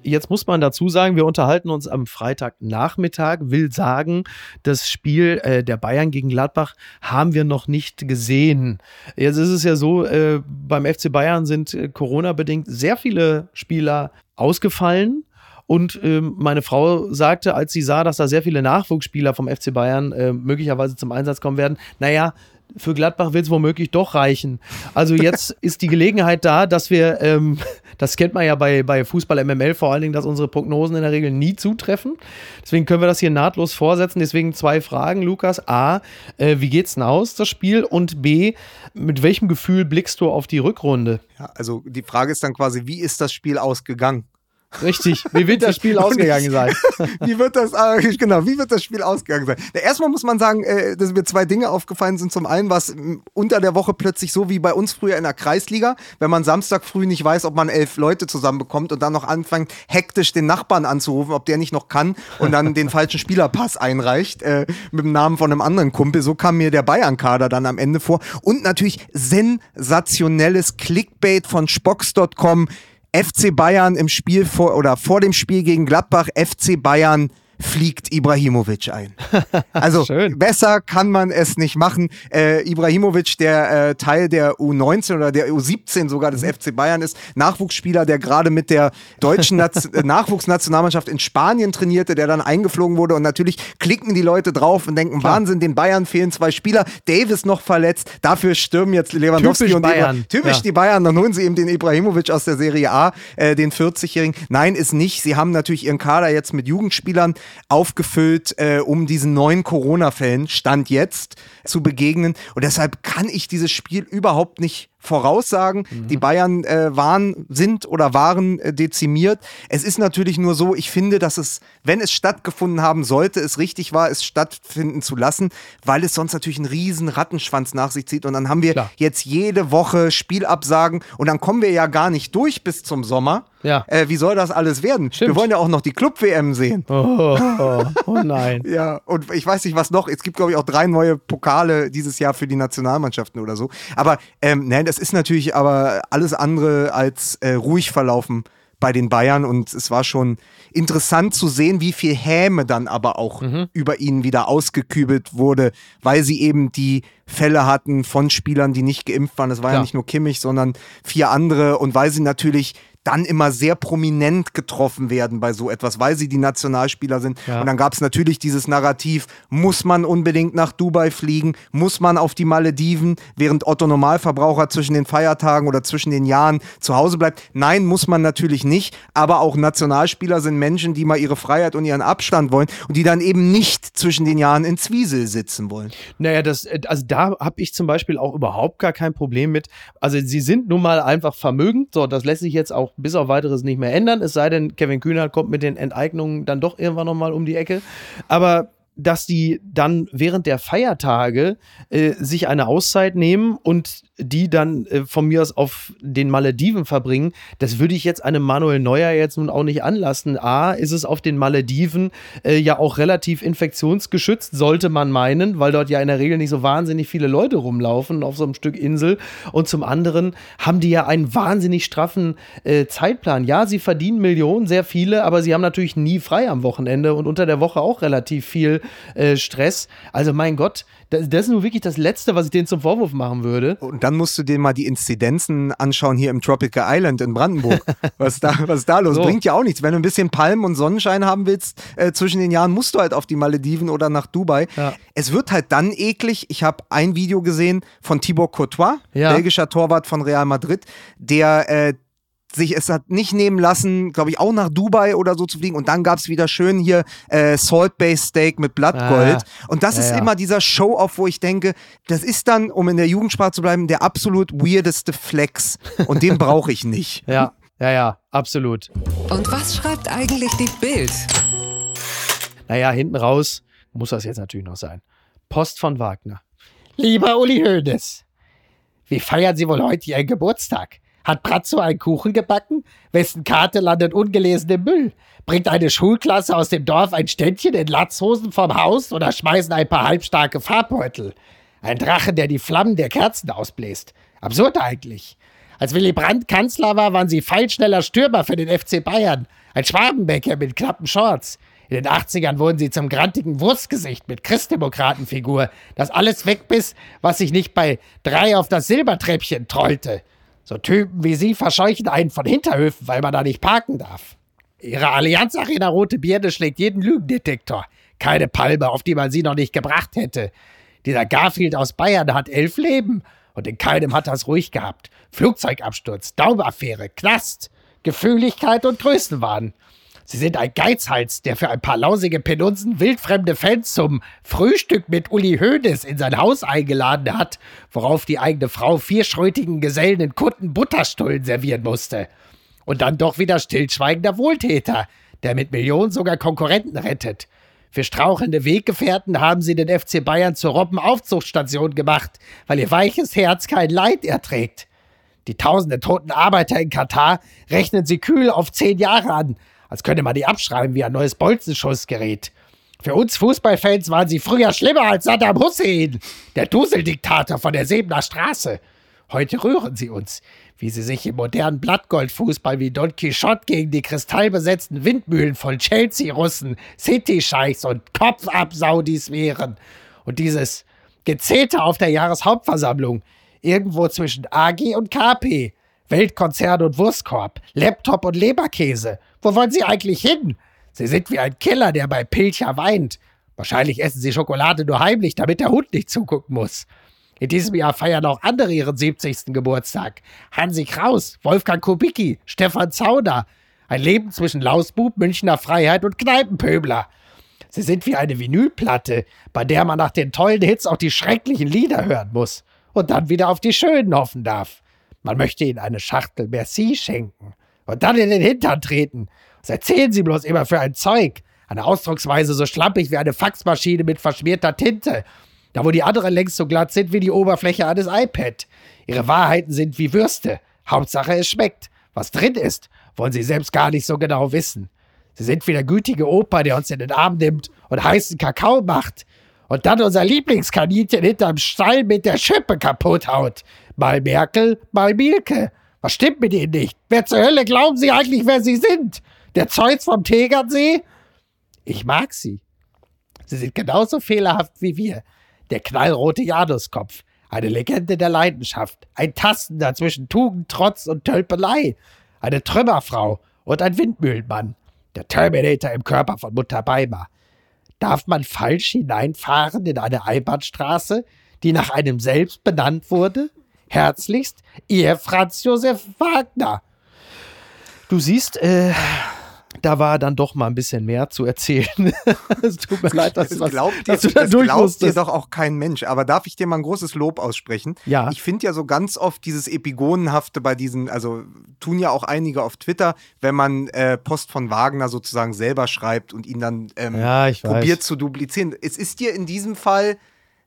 Jetzt muss man dazu sagen, wir unterhalten uns am Freitagnachmittag, will sagen, das Spiel äh, der Bayern gegen Gladbach haben wir noch nicht gesehen. Jetzt ist es ja so, äh, beim FC Bayern sind äh, Corona-bedingt sehr viele Spieler ausgefallen. Und ähm, meine Frau sagte, als sie sah, dass da sehr viele Nachwuchsspieler vom FC Bayern äh, möglicherweise zum Einsatz kommen werden, naja, für Gladbach wird es womöglich doch reichen. Also jetzt ist die Gelegenheit da, dass wir, ähm, das kennt man ja bei, bei Fußball MML vor allen Dingen, dass unsere Prognosen in der Regel nie zutreffen. Deswegen können wir das hier nahtlos vorsetzen. Deswegen zwei Fragen, Lukas. A, äh, wie geht's denn aus, das Spiel? Und B, mit welchem Gefühl blickst du auf die Rückrunde? Ja, also die Frage ist dann quasi, wie ist das Spiel ausgegangen? Richtig. Wie wird das Spiel ausgegangen sein? wie wird das, äh, genau, wie wird das Spiel ausgegangen sein? Erstmal muss man sagen, äh, dass mir zwei Dinge aufgefallen sind. Zum einen war es unter der Woche plötzlich so wie bei uns früher in der Kreisliga, wenn man Samstag früh nicht weiß, ob man elf Leute zusammenbekommt und dann noch anfängt, hektisch den Nachbarn anzurufen, ob der nicht noch kann und dann den falschen Spielerpass einreicht äh, mit dem Namen von einem anderen Kumpel. So kam mir der Bayern-Kader dann am Ende vor. Und natürlich sensationelles Clickbait von Spox.com FC Bayern im Spiel vor oder vor dem Spiel gegen Gladbach, FC Bayern fliegt Ibrahimovic ein. Also besser kann man es nicht machen. Äh, Ibrahimovic, der äh, Teil der U19 oder der U17 sogar des mhm. FC Bayern ist, Nachwuchsspieler, der gerade mit der deutschen äh, Nachwuchsnationalmannschaft in Spanien trainierte, der dann eingeflogen wurde und natürlich klicken die Leute drauf und denken, Klar. Wahnsinn, den Bayern fehlen zwei Spieler, Davis noch verletzt, dafür stürmen jetzt Lewandowski typisch und Bayern. Typisch ja. die Bayern, dann holen sie eben den Ibrahimovic aus der Serie A, äh, den 40-Jährigen. Nein, ist nicht. Sie haben natürlich ihren Kader jetzt mit Jugendspielern aufgefüllt, äh, um diesen neuen Corona-Fällen, Stand jetzt, zu begegnen. Und deshalb kann ich dieses Spiel überhaupt nicht voraussagen. Mhm. Die Bayern äh, waren, sind oder waren äh, dezimiert. Es ist natürlich nur so, ich finde, dass es, wenn es stattgefunden haben sollte, es richtig war, es stattfinden zu lassen, weil es sonst natürlich einen riesen Rattenschwanz nach sich zieht. Und dann haben wir Klar. jetzt jede Woche Spielabsagen und dann kommen wir ja gar nicht durch bis zum Sommer. Ja. Äh, wie soll das alles werden? Stimmt. Wir wollen ja auch noch die Club-WM sehen. Oh, oh, oh nein. ja, und ich weiß nicht, was noch. Es gibt, glaube ich, auch drei neue Pokale dieses Jahr für die Nationalmannschaften oder so. Aber ähm, nein, das ist natürlich aber alles andere als äh, ruhig verlaufen bei den Bayern und es war schon interessant zu sehen, wie viel Häme dann aber auch mhm. über ihn wieder ausgekübelt wurde, weil sie eben die Fälle hatten von Spielern, die nicht geimpft waren. Das war Klar. ja nicht nur Kimmich, sondern vier andere und weil sie natürlich dann immer sehr prominent getroffen werden bei so etwas, weil sie die Nationalspieler sind. Ja. Und dann gab es natürlich dieses Narrativ, muss man unbedingt nach Dubai fliegen, muss man auf die Malediven, während Otto Normalverbraucher zwischen den Feiertagen oder zwischen den Jahren zu Hause bleibt. Nein, muss man natürlich nicht, aber auch Nationalspieler sind Menschen, die mal ihre Freiheit und ihren Abstand wollen und die dann eben nicht zwischen den Jahren in Zwiesel sitzen wollen. Naja, das, also da habe ich zum Beispiel auch überhaupt gar kein Problem mit. Also sie sind nun mal einfach vermögend, so, das lässt sich jetzt auch bis auf weiteres nicht mehr ändern. Es sei denn, Kevin Kühner kommt mit den Enteignungen dann doch irgendwann nochmal um die Ecke. Aber dass die dann während der Feiertage äh, sich eine Auszeit nehmen und die dann äh, von mir aus auf den Malediven verbringen, das würde ich jetzt einem Manuel Neuer jetzt nun auch nicht anlassen. A, ist es auf den Malediven äh, ja auch relativ infektionsgeschützt, sollte man meinen, weil dort ja in der Regel nicht so wahnsinnig viele Leute rumlaufen auf so einem Stück Insel. Und zum anderen haben die ja einen wahnsinnig straffen äh, Zeitplan. Ja, sie verdienen Millionen, sehr viele, aber sie haben natürlich nie frei am Wochenende und unter der Woche auch relativ viel äh, Stress. Also mein Gott, das, das, ist nur wirklich das Letzte, was ich denen zum Vorwurf machen würde. Und dann musst du dir mal die Inzidenzen anschauen hier im Tropical Island in Brandenburg. was, da, was ist da los? So. Bringt ja auch nichts. Wenn du ein bisschen Palmen und Sonnenschein haben willst äh, zwischen den Jahren, musst du halt auf die Malediven oder nach Dubai. Ja. Es wird halt dann eklig. Ich habe ein Video gesehen von Thibaut Courtois, ja. belgischer Torwart von Real Madrid, der äh, sich es hat nicht nehmen lassen, glaube ich, auch nach Dubai oder so zu fliegen. Und dann gab es wieder schön hier äh, Salt-Based Steak mit Blattgold. Ah, und das ja, ist ja. immer dieser Show-Off, wo ich denke, das ist dann, um in der Jugendsprache zu bleiben, der absolut weirdeste Flex. Und den brauche ich nicht. Ja, ja, ja, absolut. Und was schreibt eigentlich die Bild? Naja, hinten raus muss das jetzt natürlich noch sein. Post von Wagner. Lieber Uli Hoeneß, wie feiern Sie wohl heute Ihren Geburtstag? Hat Bratzo einen Kuchen gebacken? Wessen Karte landet ungelesen im Müll? Bringt eine Schulklasse aus dem Dorf ein Ständchen in Latzhosen vom Haus oder schmeißen ein paar halbstarke Farbbeutel? Ein Drache, der die Flammen der Kerzen ausbläst. Absurd eigentlich. Als Willy Brandt Kanzler war, waren sie feilschneller Stürmer für den FC Bayern. Ein Schwabenbäcker mit knappen Shorts. In den 80ern wurden sie zum grantigen Wurstgesicht mit Christdemokratenfigur, das alles wegbiss, was sich nicht bei drei auf das Silbertreppchen trollte. So Typen wie Sie verscheuchen einen von Hinterhöfen, weil man da nicht parken darf. Ihre Allianz Arena Rote Birne schlägt jeden Lügendetektor. Keine Palme, auf die man sie noch nicht gebracht hätte. Dieser Garfield aus Bayern hat elf Leben und in keinem hat das ruhig gehabt. Flugzeugabsturz, Daumaffäre, Knast, Gefühligkeit und Größenwahn. Sie sind ein Geizhals, der für ein paar lausige Penunzen wildfremde Fans zum Frühstück mit Uli Hoeneß in sein Haus eingeladen hat, worauf die eigene Frau vier schrötigen Gesellen in Kutten Butterstullen servieren musste. Und dann doch wieder stillschweigender Wohltäter, der mit Millionen sogar Konkurrenten rettet. Für strauchelnde Weggefährten haben sie den FC Bayern zur Robbenaufzuchtstation gemacht, weil ihr weiches Herz kein Leid erträgt. Die tausenden toten Arbeiter in Katar rechnen sie kühl auf zehn Jahre an, als könnte man die abschreiben wie ein neues Bolzenschussgerät. Für uns Fußballfans waren sie früher schlimmer als Saddam Hussein, der Duseldiktator von der Sebener Straße. Heute rühren sie uns, wie sie sich im modernen Blattgoldfußball wie Don Quixote gegen die kristallbesetzten Windmühlen von Chelsea-Russen, City-Scheichs und Kopfab-Saudis wehren. Und dieses Gezeter auf der Jahreshauptversammlung, irgendwo zwischen AG und KP, Weltkonzern und Wurstkorb, Laptop und Leberkäse. Wo wollen Sie eigentlich hin? Sie sind wie ein Killer, der bei Pilcher weint. Wahrscheinlich essen Sie Schokolade nur heimlich, damit der Hund nicht zugucken muss. In diesem Jahr feiern auch andere ihren 70. Geburtstag. Hansi Kraus, Wolfgang Kubicki, Stefan Zauner. Ein Leben zwischen Lausbub, Münchner Freiheit und Kneipenpöbler. Sie sind wie eine Vinylplatte, bei der man nach den tollen Hits auch die schrecklichen Lieder hören muss und dann wieder auf die schönen hoffen darf. Man möchte ihnen eine Schachtel Merci schenken und dann in den Hintern treten. Was erzählen Sie bloß immer für ein Zeug? Eine Ausdrucksweise so schlampig wie eine Faxmaschine mit verschmierter Tinte. Da wo die anderen längst so glatt sind wie die Oberfläche eines iPad. Ihre Wahrheiten sind wie Würste. Hauptsache es schmeckt. Was drin ist, wollen Sie selbst gar nicht so genau wissen. Sie sind wie der gütige Opa, der uns in den Arm nimmt und heißen Kakao macht. Und dann unser Lieblingskaninchen hinterm Stall mit der Schippe kaputt haut. Mal Merkel, mal Mielke. Was stimmt mit Ihnen nicht? Wer zur Hölle glauben Sie eigentlich, wer Sie sind? Der Zeus vom Tegernsee? Ich mag Sie. Sie sind genauso fehlerhaft wie wir. Der knallrote Januskopf. Eine Legende der Leidenschaft. Ein Tastender zwischen Tugend, Trotz und Tölpelei. Eine Trümmerfrau und ein Windmühlenmann. Der Terminator im Körper von Mutter Beimer. Darf man falsch hineinfahren in eine Einbahnstraße, die nach einem selbst benannt wurde? Herzlichst, Ihr Franz Josef Wagner. Du siehst, äh, da war dann doch mal ein bisschen mehr zu erzählen. es tut mir leid, dass, das was, glaubt, dass dir, du da das durch glaubt dir musstest. doch auch kein Mensch. Aber darf ich dir mal ein großes Lob aussprechen? Ja. Ich finde ja so ganz oft dieses Epigonenhafte bei diesen, also tun ja auch einige auf Twitter, wenn man äh, Post von Wagner sozusagen selber schreibt und ihn dann ähm, Ja, ich weiß. probiert zu duplizieren. Es ist dir in diesem Fall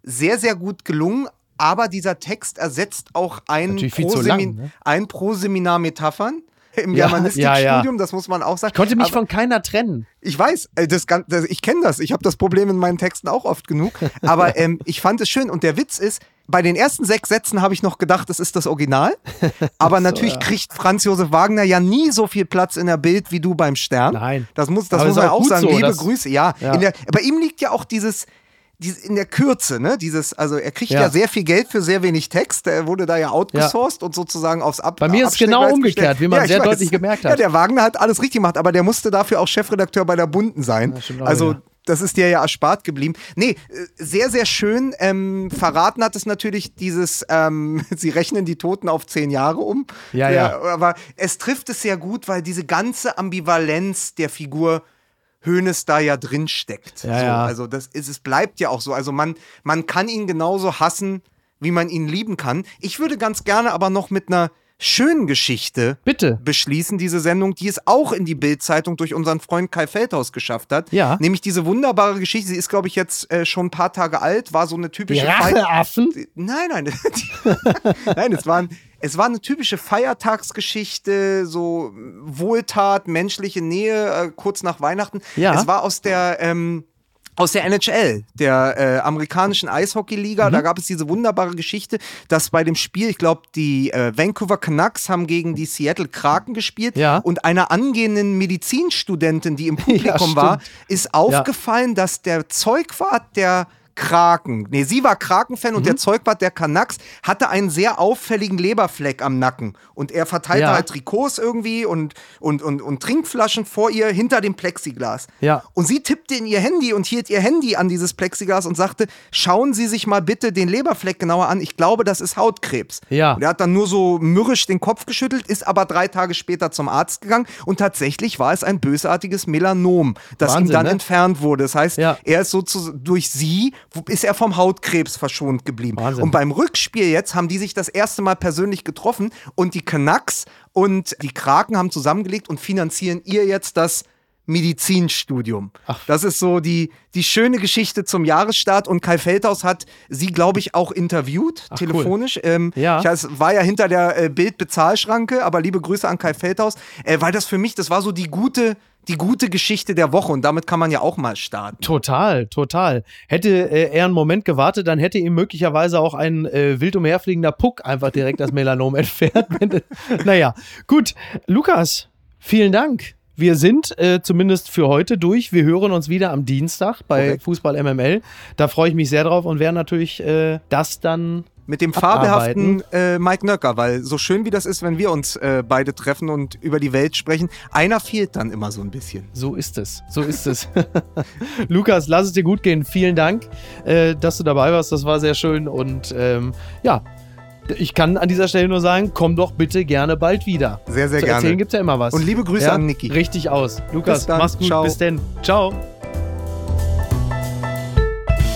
sehr, sehr gut gelungen. Aber dieser Text ersetzt auch ein Prosemi- lang, ne? ein Pro-Seminar Metaphern im Ja, Germanistikstudium, ja, ja. das muss man auch sagen. Ich konnte mich Aber- von keiner trennen. ich weiß, äh, das, das, ich kenne das. Ich habe das Problem in meinen Texten auch oft genug. Aber ähm, ich fand es schön. Und der Witz ist, bei den ersten sechs Sätzen habe ich noch gedacht, das ist das Original. Aber natürlich ja. kriegt Franz Josef Wagner ja nie so viel Platz in der Bild wie du beim Stern. Nein. Das muss, das Aber muss man auch sagen. so, Liebe Grüße. Ja, Ja. Der, bei ihm liegt ja auch dieses. In der Kürze, ne? Dieses, also er kriegt ja. Ja. sehr viel Geld für sehr wenig Text. Er wurde da ja outgesourced und sozusagen aufs Ab Bei mir ist es genau umgekehrt, gestellt. wie man ich sehr weiß. deutlich gemerkt hat. Ja, der Wagner hat alles richtig gemacht, aber der musste dafür auch Chefredakteur bei der Bunden sein. Ja, auch also das ist dir ja erspart geblieben. Nee, sehr, sehr schön. Ähm, verraten hat es natürlich dieses, ähm, sie rechnen die Toten auf zehn Jahre um. Ja, ja. Aber es trifft es sehr gut, weil diese ganze Ambivalenz der Figur Hönes da ja drin steckt. Ja, so, ja. Also das ist, es bleibt ja auch so. Also man, man kann ihn genauso hassen, wie man ihn lieben kann. Ich würde ganz gerne aber noch mit einer schönen Geschichte Bitte. beschließen, diese Sendung, die es auch in die Bild-Zeitung durch unseren Freund Kai Feldhaus geschafft hat. Ja. Nämlich diese wunderbare Geschichte, sie ist, glaube ich, jetzt äh, schon ein paar Tage alt, war so eine Die typische Fei- Racheaffen? Nein, nein. nein, es war, ein, es war eine typische Feiertagsgeschichte, so Wohltat, menschliche Nähe, äh, kurz nach Weihnachten. Ja. Es war aus der. Ähm, aus der NHL, der äh, amerikanischen Eishockeyliga. Mhm. Da gab es diese wunderbare Geschichte, dass bei dem Spiel, ich glaube, die äh, Vancouver Canucks haben gegen die Seattle Kraken gespielt Ja. und einer angehenden Medizinstudentin, die im Publikum stimmt. war, ist aufgefallen, dass der Zeugwart der Kraken, nee, sie war Kraken-Fan und der Mhm. Zeugwart der Canucks hatte einen sehr auffälligen Leberfleck am Nacken. Und er verteilte Ja. halt Trikots irgendwie und, und, und, und Trinkflaschen vor ihr hinter dem Plexiglas. Ja. Und sie tippte in ihr Handy und hielt ihr Handy an dieses Plexiglas und sagte, schauen Sie sich mal bitte den Leberfleck genauer an. Ich glaube, das ist Hautkrebs. Ja. Und er hat dann nur so mürrisch den Kopf geschüttelt, ist aber drei Tage später zum Arzt gegangen und tatsächlich war es ein bösartiges Melanom, das ihm Wahnsinn, dann ne? entfernt wurde. Das heißt, Ja. er ist sozusagen durch sie ist er vom Hautkrebs verschont geblieben. Wahnsinn. Und beim Rückspiel jetzt haben die sich das erste Mal persönlich getroffen und die Canucks und die Kraken haben zusammengelegt und finanzieren ihr jetzt das Medizinstudium. Das ist so die, die schöne Geschichte zum Jahresstart und Kai Feldhaus hat sie, glaube ich, auch interviewt, Ach, telefonisch. Ähm, Ja. Ich es war ja hinter der äh, Bildbezahlschranke, aber liebe Grüße an Kai Feldhaus, äh, weil das für mich, das war so die gute, die gute Geschichte der Woche und damit kann man ja auch mal starten. Total, total. Hätte äh, er einen Moment gewartet, dann hätte ihm möglicherweise auch ein äh, wild umherfliegender Puck einfach direkt das Melanom entfernt. Naja, gut. Lukas, vielen Dank. Wir sind äh, zumindest für heute durch. Wir hören uns wieder am Dienstag bei Korrekt. Fußball MML. Da freue ich mich sehr drauf und werde natürlich äh, das dann. Mit dem Abarbeiten. fabelhaften äh, Mike Nöcker, weil so schön wie das ist, wenn wir uns äh, beide treffen und über die Welt sprechen, einer fehlt dann immer so ein bisschen. So ist es. So ist es. Lukas, lass es dir gut gehen. Vielen Dank, äh, dass du dabei warst. Das war sehr schön. Und ähm, ja, ich kann an dieser Stelle nur sagen, komm doch bitte gerne bald wieder. Sehr, sehr Zu gerne. erzählen gibt ja immer was. Und liebe Grüße ja? an Niki. Richtig aus. Lukas, mach's gut. Ciao. Bis denn. Ciao.